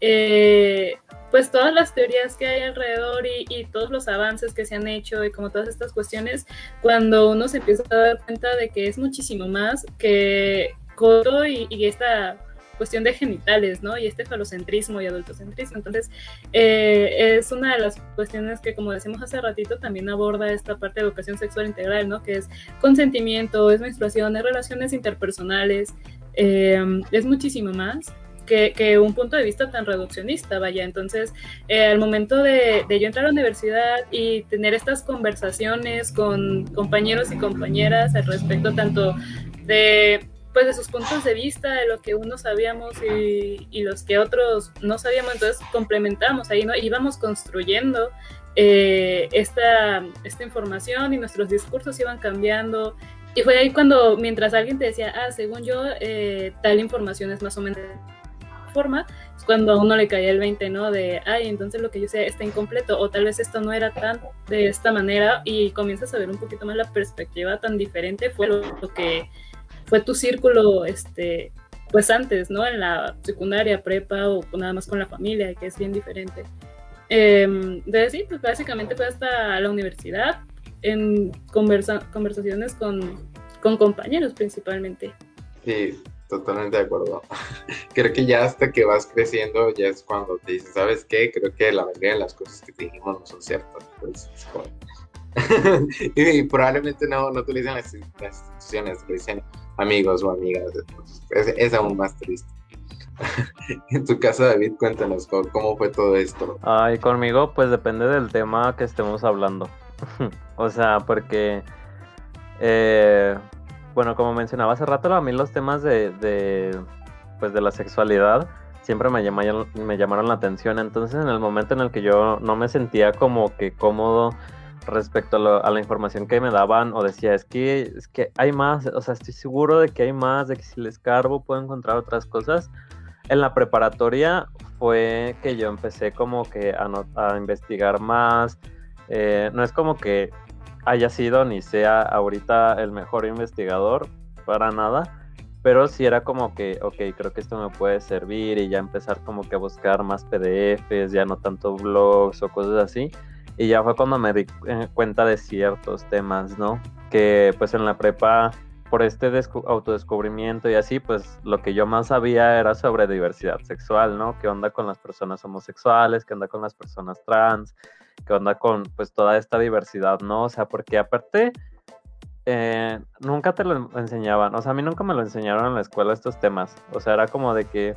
eh, pues todas las teorías que hay alrededor y, todos los avances que se han hecho y como todas estas cuestiones, cuando uno se empieza a dar cuenta de que es muchísimo más que Coto y, y esta cuestión de genitales, ¿no? Y este falocentrismo y adultocentrismo. Entonces, eh, es una de las cuestiones que, como decimos hace ratito, también aborda esta parte de educación sexual integral, ¿no? Que es consentimiento, es menstruación, es relaciones interpersonales, eh, es muchísimo más. Que, un punto de vista tan reduccionista, vaya. Entonces, eh, al momento de, de, yo entrar a la universidad y tener estas conversaciones con compañeros y compañeras al respecto tanto de pues de sus puntos de vista, de lo que unos sabíamos y, y los que otros no sabíamos, entonces complementamos ahí, ¿no? Íbamos construyendo eh, esta, esta información y nuestros discursos iban cambiando. Y fue ahí cuando, mientras alguien te decía, ah, según yo, eh, tal información es más o menos forma, es cuando a uno le caía el 20, ¿no? De, ay, entonces lo que yo sé está incompleto, o tal vez esto no era tan de esta manera, y comienzas a ver un poquito más la perspectiva tan diferente, fue lo que fue tu círculo, este, pues antes, ¿no? En la secundaria, prepa o nada más con la familia, que es bien diferente. Eh, sí, pues básicamente fue hasta la universidad, en conversa conversaciones con, con compañeros principalmente. Sí, totalmente de acuerdo. Creo que ya hasta que vas creciendo, ya es cuando te dices, ¿sabes qué? Creo que la mayoría de las cosas que te dijimos no son ciertas. Pues, y, probablemente no, no utilizan las, las instituciones, lo dicen amigos o amigas. Es, aún más triste. en tu caso, David, cuéntanos cómo, fue todo esto. Ay, conmigo, pues depende del tema que estemos hablando. o sea, porque, eh, bueno, como mencionaba hace rato, a mí los temas de, de, pues de la sexualidad siempre me llamaron, me llamaron la atención. Entonces, en el momento en el que yo no me sentía como que cómodo respecto a, la información que me daban o decía, es que, es que hay más, o sea, estoy seguro de que hay más, de que si les cargo puedo encontrar otras cosas. En la preparatoria fue que yo empecé como que a, investigar más. Eh, no es como que haya sido ni sea ahorita el mejor investigador, para nada, pero sí era como que, ok, creo que esto me puede servir y ya empezar como que a buscar más PDFs, ya no tanto blogs o cosas así. Y ya fue cuando me di eh, cuenta de ciertos temas, ¿no? Que pues en la prepa, por este autodescubrimiento y así, pues lo que yo más sabía era sobre diversidad sexual, ¿no? ¿Qué onda con las personas homosexuales? ¿Qué onda con las personas trans? ¿Qué onda con pues toda esta diversidad, ¿no? O sea, porque aparte... Eh, nunca te lo enseñaban, o sea, a mí nunca me lo enseñaron en la escuela estos temas, o sea, era como de que,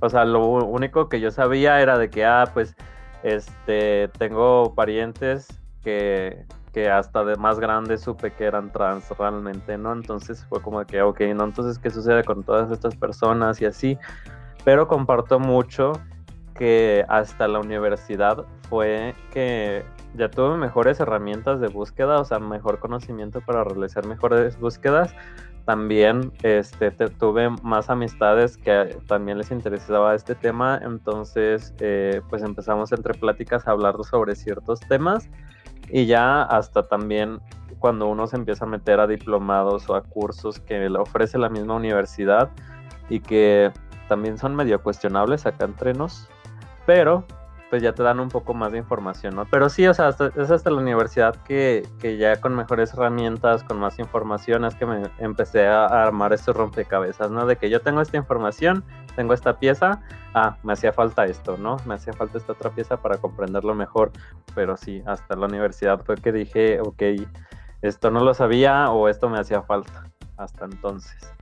o sea, lo único que yo sabía era de que, ah, pues este, tengo parientes que, que hasta de más grandes supe que eran trans realmente, ¿no? Entonces fue como que, ok, ¿no? Entonces, ¿qué sucede con todas estas personas y así? Pero comparto mucho que hasta la universidad fue que ya tuve mejores herramientas de búsqueda, o sea, mejor conocimiento para realizar mejores búsquedas también este, tuve más amistades que también les interesaba este tema, entonces eh, pues empezamos entre pláticas a hablar sobre ciertos temas y ya hasta también cuando uno se empieza a meter a diplomados o a cursos que le ofrece la misma universidad y que también son medio cuestionables acá entre nos, pero pues ya te dan un poco más de información, ¿no? Pero sí, o sea, es hasta la universidad que, que, ya con mejores herramientas, con más información, es que me empecé a, armar estos rompecabezas, ¿no? De que yo tengo esta información, tengo esta pieza, ah, me hacía falta esto, ¿no? Me hacía falta esta otra pieza para comprenderlo mejor, pero sí, hasta la universidad fue que dije, ok, esto no lo sabía o esto me hacía falta, hasta entonces.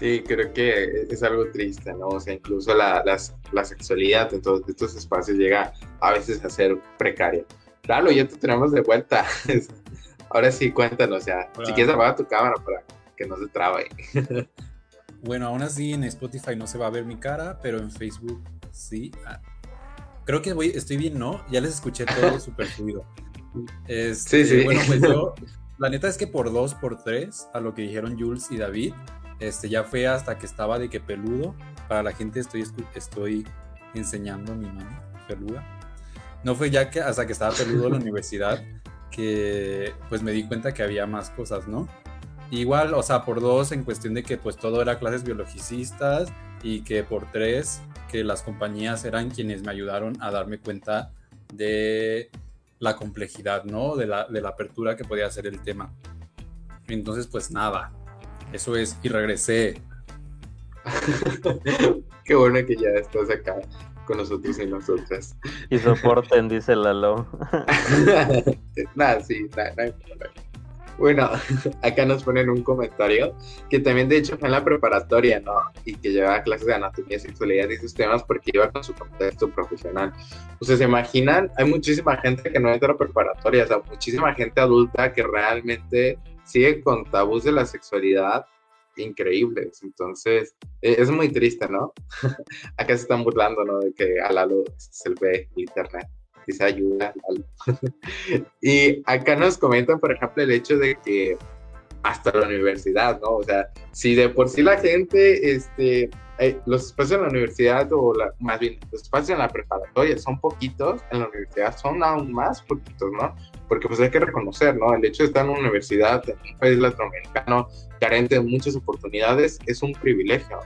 Sí, creo que es algo triste, ¿no? O sea, incluso la, la sexualidad en todos estos espacios llega a veces a ser precaria. Claro, ya te tenemos de vuelta. Ahora sí, cuéntanos ya. Si quieres apagar tu cámara para que no se trabe. Bueno, aún así en Spotify no se va a ver mi cara, pero en Facebook sí. Ah, creo que voy, estoy bien, ¿no? Ya les escuché todo súper fluido. Este, sí, sí. Bueno, pues yo, la neta es que por dos, por tres, a lo que dijeron Jules y David, este, ya fue hasta que estaba de que peludo. Para la gente estoy, estoy enseñando mi mano peluda. No fue ya que hasta que estaba peludo en la universidad que pues me di cuenta que había más cosas, ¿no? Igual, o sea, por dos en cuestión de que pues todo era clases biologicistas y que por tres que las compañías eran quienes me ayudaron a darme cuenta de la complejidad, ¿no? De la, de la apertura que podía hacer el tema. Entonces, pues nada, eso es, y regresé. Qué bueno que ya estás acá con nosotros y nosotras. Y soporten, dice Lalo. nada, sí, nada, nada, Bueno, acá nos ponen un comentario que también de hecho fue en la preparatoria, ¿no? Y que llevaba clases de anatomía, sexualidad y esos temas porque iba con su contexto profesional. Ustedes se imaginan, hay muchísima gente que no entra a preparatoria, o sea, muchísima gente adulta que realmente sigue con tabús de la sexualidad increíbles. Entonces, e, es muy triste, ¿no? Acá se están burlando, ¿no? De que a Lalo se le ve internet. Dice ayuda, y acá nos comentan, por ejemplo, el hecho de que hasta la universidad, ¿no? O sea, si de por sí la gente, este, eh, los espacios en la universidad, o más bien, los espacios en la preparatoria son poquitos, en la universidad son aún más poquitos, ¿no? Porque pues hay que reconocer, ¿no? El hecho de estar en una universidad, en un país latinoamericano, carente de muchas oportunidades, es un privilegio.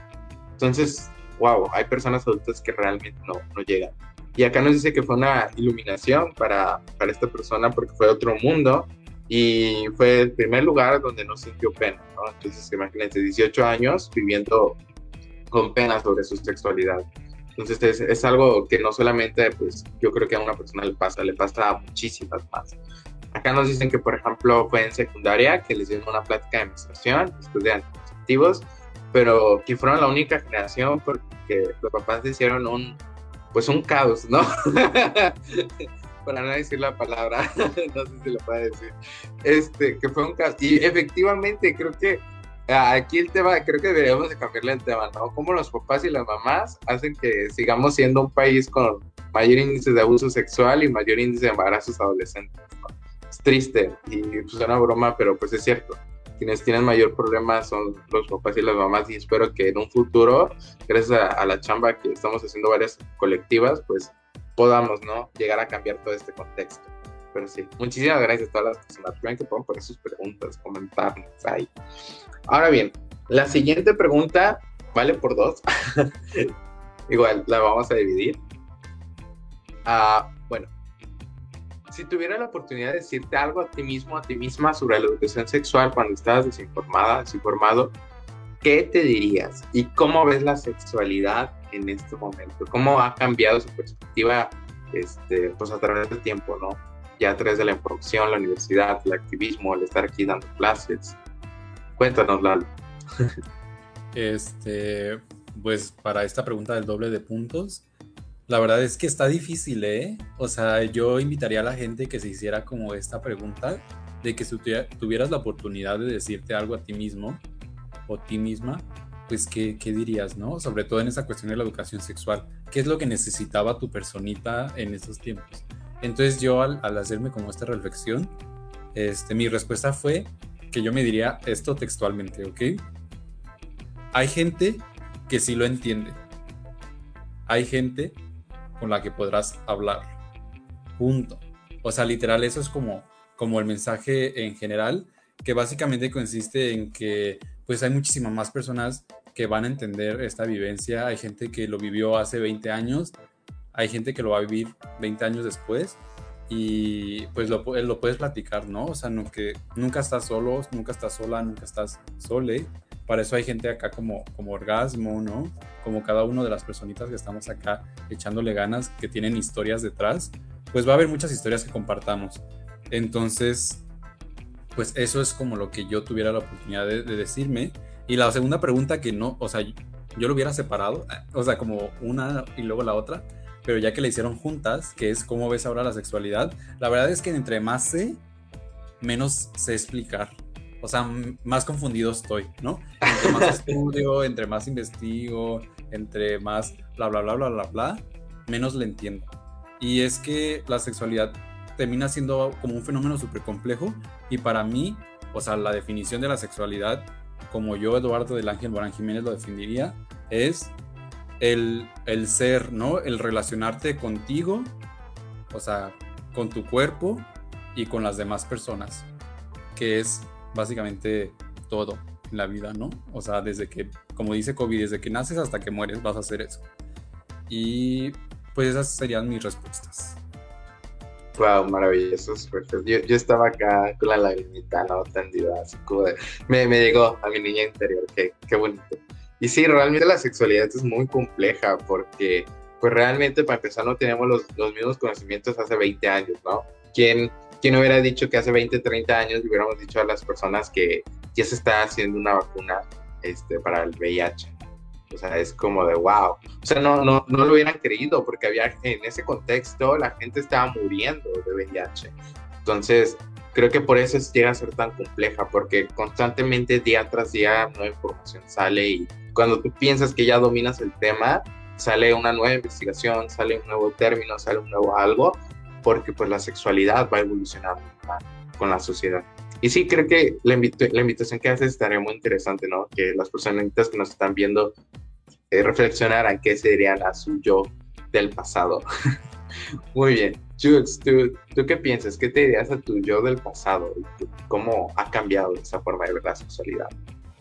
Entonces, wow, hay personas adultas que realmente no, no llegan. Y acá nos dice que fue una iluminación para, para esta persona porque fue otro mundo y fue el primer lugar donde no sintió pena, ¿no? Entonces, imagínense, 18 años viviendo con pena sobre su sexualidad. Entonces, es, es, algo que no solamente, pues, yo creo que a una persona le pasa, le pasa a muchísimas más. Acá nos dicen que, por ejemplo, fue en secundaria que les dieron una plática de menstruación después de anticonceptivos, pero que fueron la única generación porque los papás hicieron un, pues, un caos, ¿no? para no decir la palabra, no sé si lo puede decir, este, que fue un caso. Y efectivamente creo que aquí el tema, creo que deberíamos de cambiarle el tema, ¿no? Cómo los papás y las mamás hacen que sigamos siendo un país con mayor índice de abuso sexual y mayor índice de embarazos adolescentes. Es triste y pues es una broma, pero pues es cierto. Quienes tienen mayor problema son los papás y las mamás y espero que en un futuro, gracias a, a la chamba que estamos haciendo varias colectivas, pues podamos, ¿no? Llegar a cambiar todo este contexto. Pero sí, muchísimas gracias a todas las personas que puedan poner sus preguntas, comentarnos ahí. Ahora bien, la siguiente pregunta vale por dos. Igual, la vamos a dividir. Ah, bueno, si tuviera la oportunidad de decirte algo a ti mismo, a ti misma sobre la educación sexual cuando estabas desinformada, desinformado, ¿qué te dirías? ¿Y cómo ves la sexualidad en este momento? ¿Cómo ha cambiado su perspectiva este, pues a través del tiempo, ¿no? Ya a través de la información, la universidad, el activismo, el estar aquí dando clases. Cuéntanos, Lalo. Este, pues para esta pregunta del doble de puntos, la verdad es que está difícil, ¿eh? O sea, yo invitaría a la gente que se hiciera como esta pregunta, de que si tuvieras la oportunidad de decirte algo a ti mismo, o ti misma, pues ¿qué, ¿qué, dirías, no? Sobre todo en esa cuestión de la educación sexual. ¿Qué es lo que necesitaba tu personita en esos tiempos? Entonces yo al, hacerme como esta reflexión, este, mi respuesta fue que yo me diría esto textualmente, ¿ok? Hay gente que sí lo entiende. Hay gente con la que podrás hablar. Punto. O sea, literal, eso es como, como el mensaje en general, que básicamente consiste en que pues hay muchísimas más personas que van a entender esta vivencia. Hay gente que lo vivió hace 20 años, hay gente que lo va a vivir 20 años después y pues lo, lo puedes platicar, ¿no? O sea, no, que nunca estás solo, nunca estás sola, nunca estás sole. Para eso hay gente acá como, como orgasmo, ¿no? Como cada una de las personitas que estamos acá echándole ganas, que tienen historias detrás, pues va a haber muchas historias que compartamos. Entonces, pues eso es como lo que yo tuviera la oportunidad de, de decirme. Y la segunda pregunta que no, o sea, yo lo hubiera separado, o sea, como una y luego la otra, pero ya que la hicieron juntas, que es cómo ves ahora la sexualidad, la verdad es que entre más sé, menos sé explicar. O sea, más confundido estoy, ¿no? Entre más estudio, entre más investigo, entre más bla, bla, bla, bla, bla, bla, menos le entiendo. Y es que la sexualidad termina siendo como un fenómeno súper complejo y para mí, o sea, la definición de la sexualidad, como yo, Eduardo del Ángel Morán Jiménez lo definiría, es el, el ser, ¿no? El relacionarte contigo, o sea, con tu cuerpo y con las demás personas, que es básicamente todo en la vida, ¿no? O sea, desde que, como dice Kobe, desde que naces hasta que mueres vas a hacer eso. Y pues esas serían mis respuestas. Wow, maravilloso. Yo, yo estaba acá con la lagrimita, ¿no? Tendida, así como de, me, me llegó a mi niña interior, qué, qué bonito. Y sí, realmente la sexualidad es muy compleja porque, pues realmente para empezar no tenemos los, los mismos conocimientos hace 20 años, ¿no? ¿Quién, ¿Quién hubiera dicho que hace 20, 30 años hubiéramos dicho a las personas que ya se está haciendo una vacuna este, para el VIH? O sea, es como de wow. O sea, no, no, no lo hubieran creído porque había en ese contexto la gente estaba muriendo de VIH. Entonces, creo que por eso llega a ser tan compleja porque constantemente día tras día nueva información sale y cuando tú piensas que ya dominas el tema, sale una nueva investigación, sale un nuevo término, sale un nuevo algo, porque pues la sexualidad va evolucionando con la sociedad. Y sí, creo que la, la invitación que haces estaría muy interesante, ¿no? Que las personas que nos están viendo eh, reflexionaran qué sería la su yo del pasado. muy bien. Jux, ¿tú, ¿tú qué piensas? ¿Qué te dirías a tu yo del pasado? ¿Cómo ha cambiado esa forma de ver la sexualidad?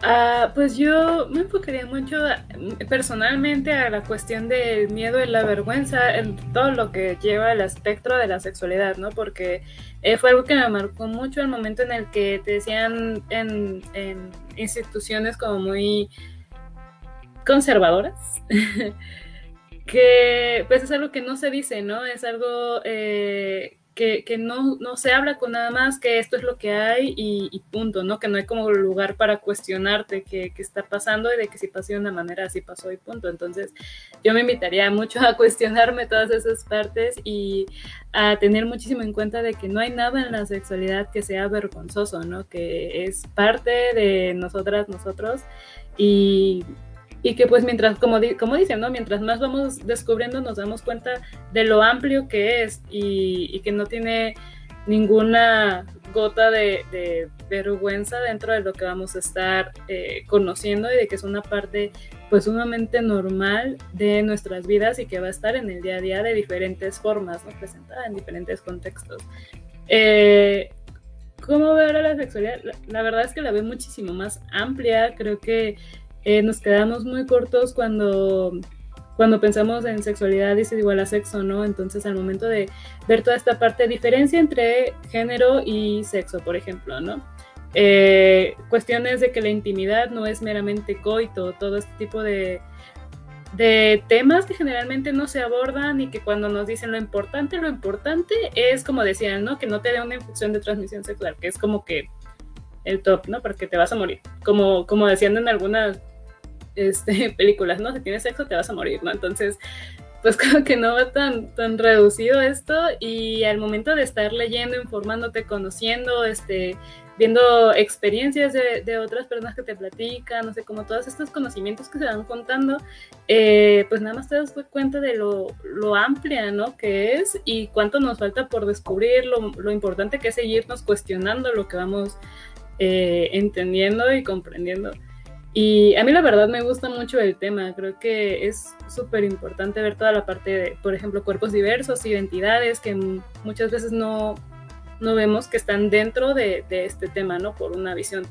Ah, pues yo me enfocaría mucho mm, personalmente a la cuestión del miedo y la vergüenza en todo lo que lleva el espectro de la sexualidad, ¿no? Porque eh, fue algo que me marcó mucho el momento en el que te decían en, instituciones como muy conservadoras. que pues es algo que no se dice, ¿no? Es algo eh, que, que no, no, se habla con nada más que esto es lo que hay y, punto, ¿no? Que no hay como lugar para cuestionarte qué, está pasando y de que si pasó de una manera así pasó y punto. Entonces yo me invitaría mucho a cuestionarme todas esas partes y a tener muchísimo en cuenta de que no hay nada en la sexualidad que sea vergonzoso, ¿no? Que es parte de nosotras, nosotros y y que pues mientras, como, como dicen, mientras más vamos descubriendo nos damos cuenta de lo amplio que es y, que no tiene ninguna gota de, vergüenza dentro de lo que vamos a estar eh, conociendo y de que es una parte pues sumamente normal de nuestras vidas y que va a estar en el día a día de diferentes formas, ¿no? presentada en diferentes contextos. Eh, ¿Cómo veo ahora la sexualidad? la, verdad es que la veo muchísimo más amplia, creo que eh, nos quedamos muy cortos cuando, cuando pensamos en sexualidad y es igual a sexo, ¿no? Entonces al momento de ver toda esta parte, diferencia entre género y sexo, por ejemplo, ¿no? Eh, cuestiones de que la intimidad no es meramente coito, todo este tipo de, de temas que generalmente no se abordan y que cuando nos dicen lo importante, lo importante es como decían, ¿no? Que no te dé una infección de transmisión sexual, que es como que el top, ¿no? Porque te vas a morir. Como, como decían en algunas este, películas, ¿no? Si tienes sexo te vas a morir, ¿no? Entonces, pues como que no va tan, tan reducido esto y al momento de estar leyendo, informándote, conociendo, este, viendo experiencias de, de otras personas que te platican, no sé, como todos estos conocimientos que se van contando, eh, pues nada más te das cuenta de lo, lo, amplia, ¿no? Que es y cuánto nos falta por descubrir, lo, lo importante que es seguirnos cuestionando lo que vamos eh, entendiendo y comprendiendo. Y a mí la verdad me gusta mucho el tema, creo que es súper importante ver toda la parte de, por ejemplo, cuerpos diversos, identidades que muchas veces no, no vemos que están dentro de, este tema, ¿no? Por una visión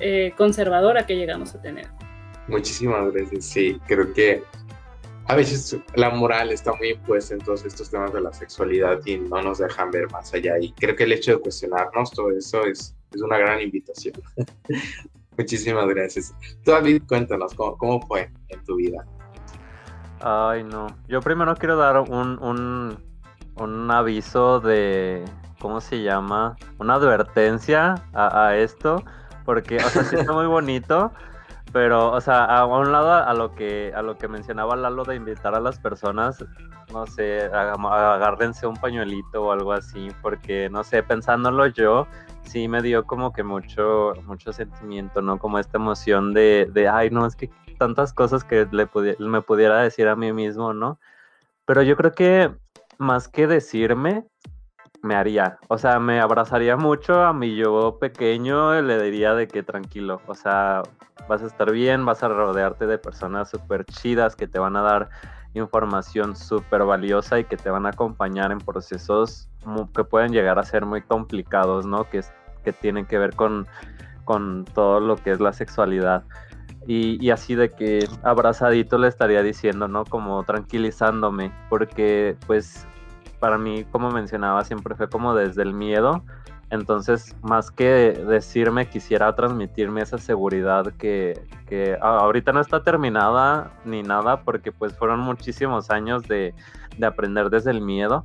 eh, conservadora que llegamos a tener. Muchísimas gracias, sí, creo que a veces la moral está muy impuesta en todos estos temas de la sexualidad y no nos dejan ver más allá. Y creo que el hecho de cuestionarnos todo eso es, es una gran invitación. Muchísimas gracias. Tú, David, cuéntanos, ¿cómo, ¿cómo, fue en tu vida? Ay, no. Yo primero quiero dar un, un, un aviso de, ¿cómo se llama? Una advertencia a, esto, porque, o sea, sí muy bonito, pero, o sea, a, un lado a lo que a lo que mencionaba Lalo de invitar a las personas, no sé, agárrense un pañuelito o algo así, porque, no sé, pensándolo yo, sí me dio como que mucho, mucho sentimiento, ¿no? Como esta emoción de, de ay, no, es que tantas cosas que le me pudiera decir a mí mismo, ¿no? Pero yo creo que más que decirme, me haría. O sea, me abrazaría mucho a mi yo pequeño, le diría de que tranquilo, o sea, vas a estar bien, vas a rodearte de personas súper chidas que te van a dar información súper valiosa y que te van a acompañar en procesos que pueden llegar a ser muy complicados, ¿no? Que, que tienen que ver con, con todo lo que es la sexualidad. Y, y, así de que abrazadito le estaría diciendo, ¿no? Como tranquilizándome, porque pues para mí, como mencionaba, siempre fue como desde el miedo. Entonces, más que decirme, quisiera transmitirme esa seguridad que, que ahorita no está terminada ni nada, porque pues fueron muchísimos años de, de aprender desde el miedo.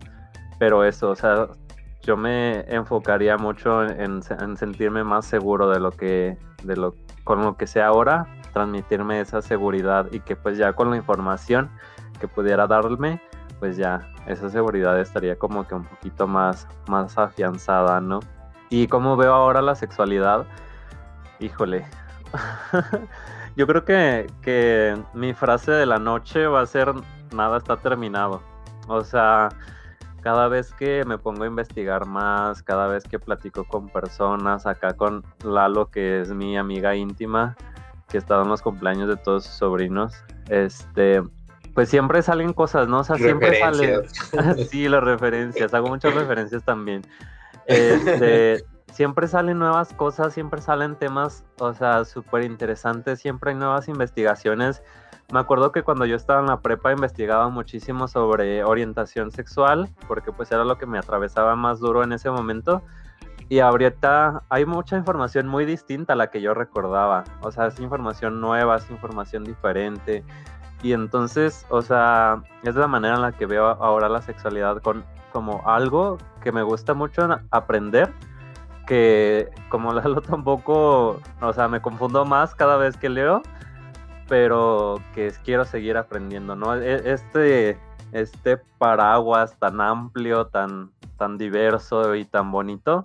Pero eso, o sea, yo me enfocaría mucho en, en, sentirme más seguro de lo que, de lo, con lo que sé ahora, transmitirme esa seguridad y que pues ya con la información que pudiera darme, pues ya esa seguridad estaría como que un poquito más, más afianzada, ¿no? Y como veo ahora la sexualidad, híjole, yo creo que, que mi frase de la noche va a ser nada está terminado. O sea, cada vez que me pongo a investigar más, cada vez que platico con personas, acá con Lalo, que es mi amiga íntima, que está en los cumpleaños de todos sus sobrinos, este, pues siempre salen cosas, ¿no? O sea, siempre salen. sí, las referencias, hago muchas referencias también. Este, siempre salen nuevas cosas, siempre salen temas, o sea, súper interesantes, siempre hay nuevas investigaciones. Me acuerdo que cuando yo estaba en la prepa investigaba muchísimo sobre orientación sexual, porque pues era lo que me atravesaba más duro en ese momento. Y ahorita hay mucha información muy distinta a la que yo recordaba. O sea, es información nueva, es información diferente. Y entonces, o sea, es la manera en la que veo ahora la sexualidad con como algo que me gusta mucho aprender, que como Lalo tampoco, o sea, me confundo más cada vez que leo, pero que quiero seguir aprendiendo, ¿no? E, este, este paraguas tan amplio, tan, tan diverso y tan bonito,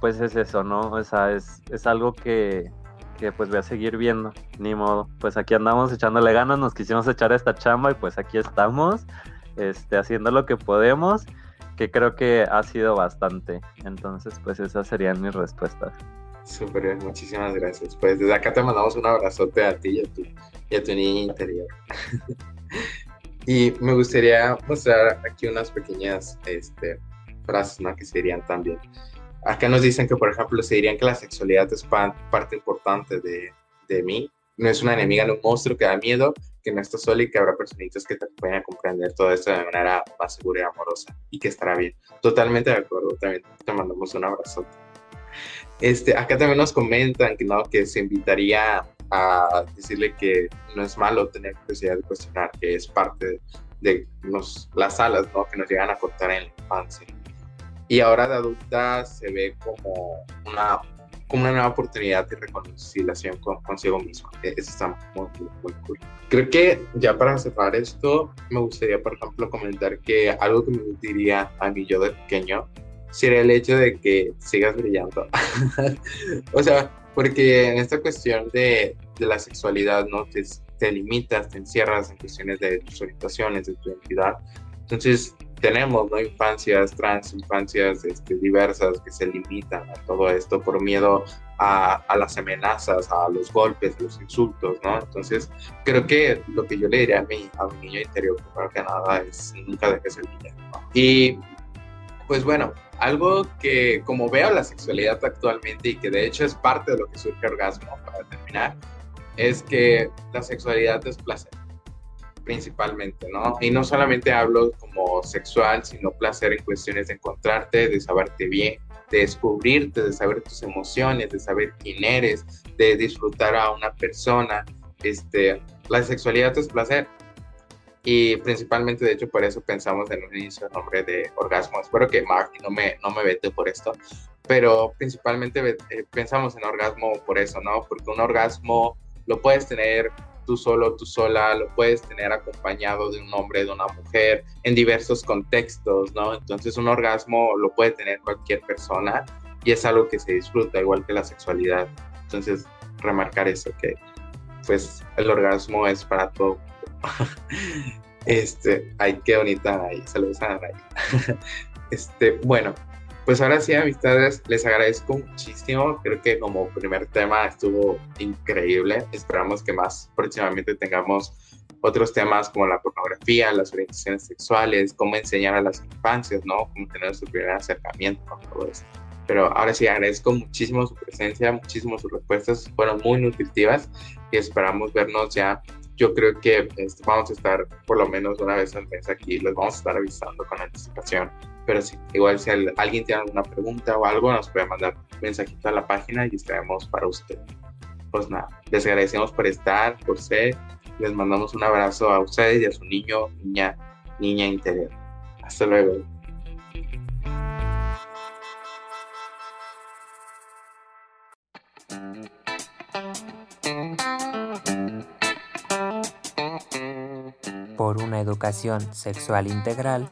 pues es eso, ¿no? O sea, es, es algo que, que pues voy a seguir viendo, ni modo. Pues aquí andamos echándole ganas, nos quisimos echar esta chamba y pues aquí estamos, este, haciendo lo que podemos, que creo que ha sido bastante. Entonces, pues esas serían mis respuestas. Súper bien, muchísimas gracias. Pues desde acá te mandamos un abrazote a ti y a tu, y niña interior. y me gustaría mostrar aquí unas pequeñas este, frases ¿no? que serían también Acá nos dicen que, por ejemplo, se dirían que la sexualidad es parte importante de, de mí. No es una enemiga, no un monstruo que da miedo, que no está sola y que habrá personitas que te pueden comprender todo esto de manera más segura y amorosa y que estará bien. Totalmente de acuerdo, también te mandamos un abrazo. Este, acá también nos comentan que, ¿no? que se invitaría a decirle que no es malo tener curiosidad de cuestionar, que es parte de, los, las alas ¿no? que nos llegan a cortar en la infancia y ahora de adulta se ve como una, como una nueva oportunidad de reconciliación con, consigo mismo. E, eso está muy, muy, cool. Creo que ya para cerrar esto, me gustaría, por ejemplo, comentar que algo que me diría a mí yo de pequeño sería el hecho de que sigas brillando. o sea, porque en esta cuestión de, de la sexualidad, ¿no? Te, te limitas, te encierras en cuestiones de tus orientaciones, de tu identidad. Entonces, tenemos ¿no? infancias trans, infancias este, diversas que se limitan a todo esto por miedo a, a, las amenazas, a los golpes, los insultos, ¿no? Entonces, creo que lo que yo le diría a mi, a mi niño interior, primero que nada, es nunca dejes el niño. Y, pues bueno, algo que como veo la sexualidad actualmente y que de hecho es parte de lo que surge orgasmo, para terminar, es que la sexualidad es placer principalmente, ¿no? Y no solamente hablo como sexual, sino placer en cuestiones de encontrarte, de saberte bien, de descubrirte, de saber tus emociones, de saber quién eres, de disfrutar a una persona. Este, la sexualidad es placer. Y principalmente, de hecho, por eso pensamos en un inicio el nombre de orgasmo. Espero que Mark no me, no me vete por esto. Pero principalmente eh, pensamos en orgasmo por eso, ¿no? Porque un orgasmo lo puedes tener tú solo, tú sola, lo puedes tener acompañado de un hombre, de una mujer, en diversos contextos, ¿no? Entonces un orgasmo lo puede tener cualquier persona y es algo que se disfruta, igual que la sexualidad. Entonces, remarcar eso, que pues el orgasmo es para todo. este, ay, qué bonita ahí, saludos a ahí. este, bueno, pues ahora sí, amistades, les agradezco muchísimo. Creo que como primer tema estuvo increíble. Esperamos que más próximamente tengamos otros temas como la pornografía, las orientaciones sexuales, cómo enseñar a las infancias, ¿no? Cómo tener su primer acercamiento todo. Pero ahora sí, agradezco muchísimo su presencia, muchísimo sus respuestas, fueron muy nutritivas y esperamos vernos ya. Yo creo que este, vamos a estar por lo menos una vez al mes aquí, les vamos a estar avisando con anticipación pero sí, igual si alguien tiene alguna pregunta o algo, nos puede mandar un mensajito a la página y estaremos para usted. Pues nada, les agradecemos por estar, por ser. Les mandamos un abrazo a ustedes y a su niño, niña, niña interior. Hasta luego. Por una educación sexual integral,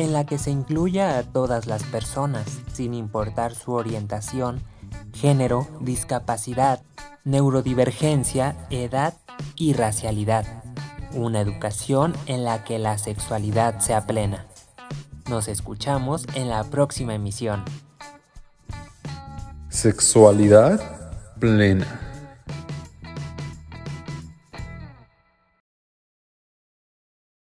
en la que se incluya a todas las personas, sin importar su orientación, género, discapacidad, neurodivergencia, edad y racialidad. Una educación en la que la sexualidad sea plena. Nos escuchamos en la próxima emisión. Sexualidad plena.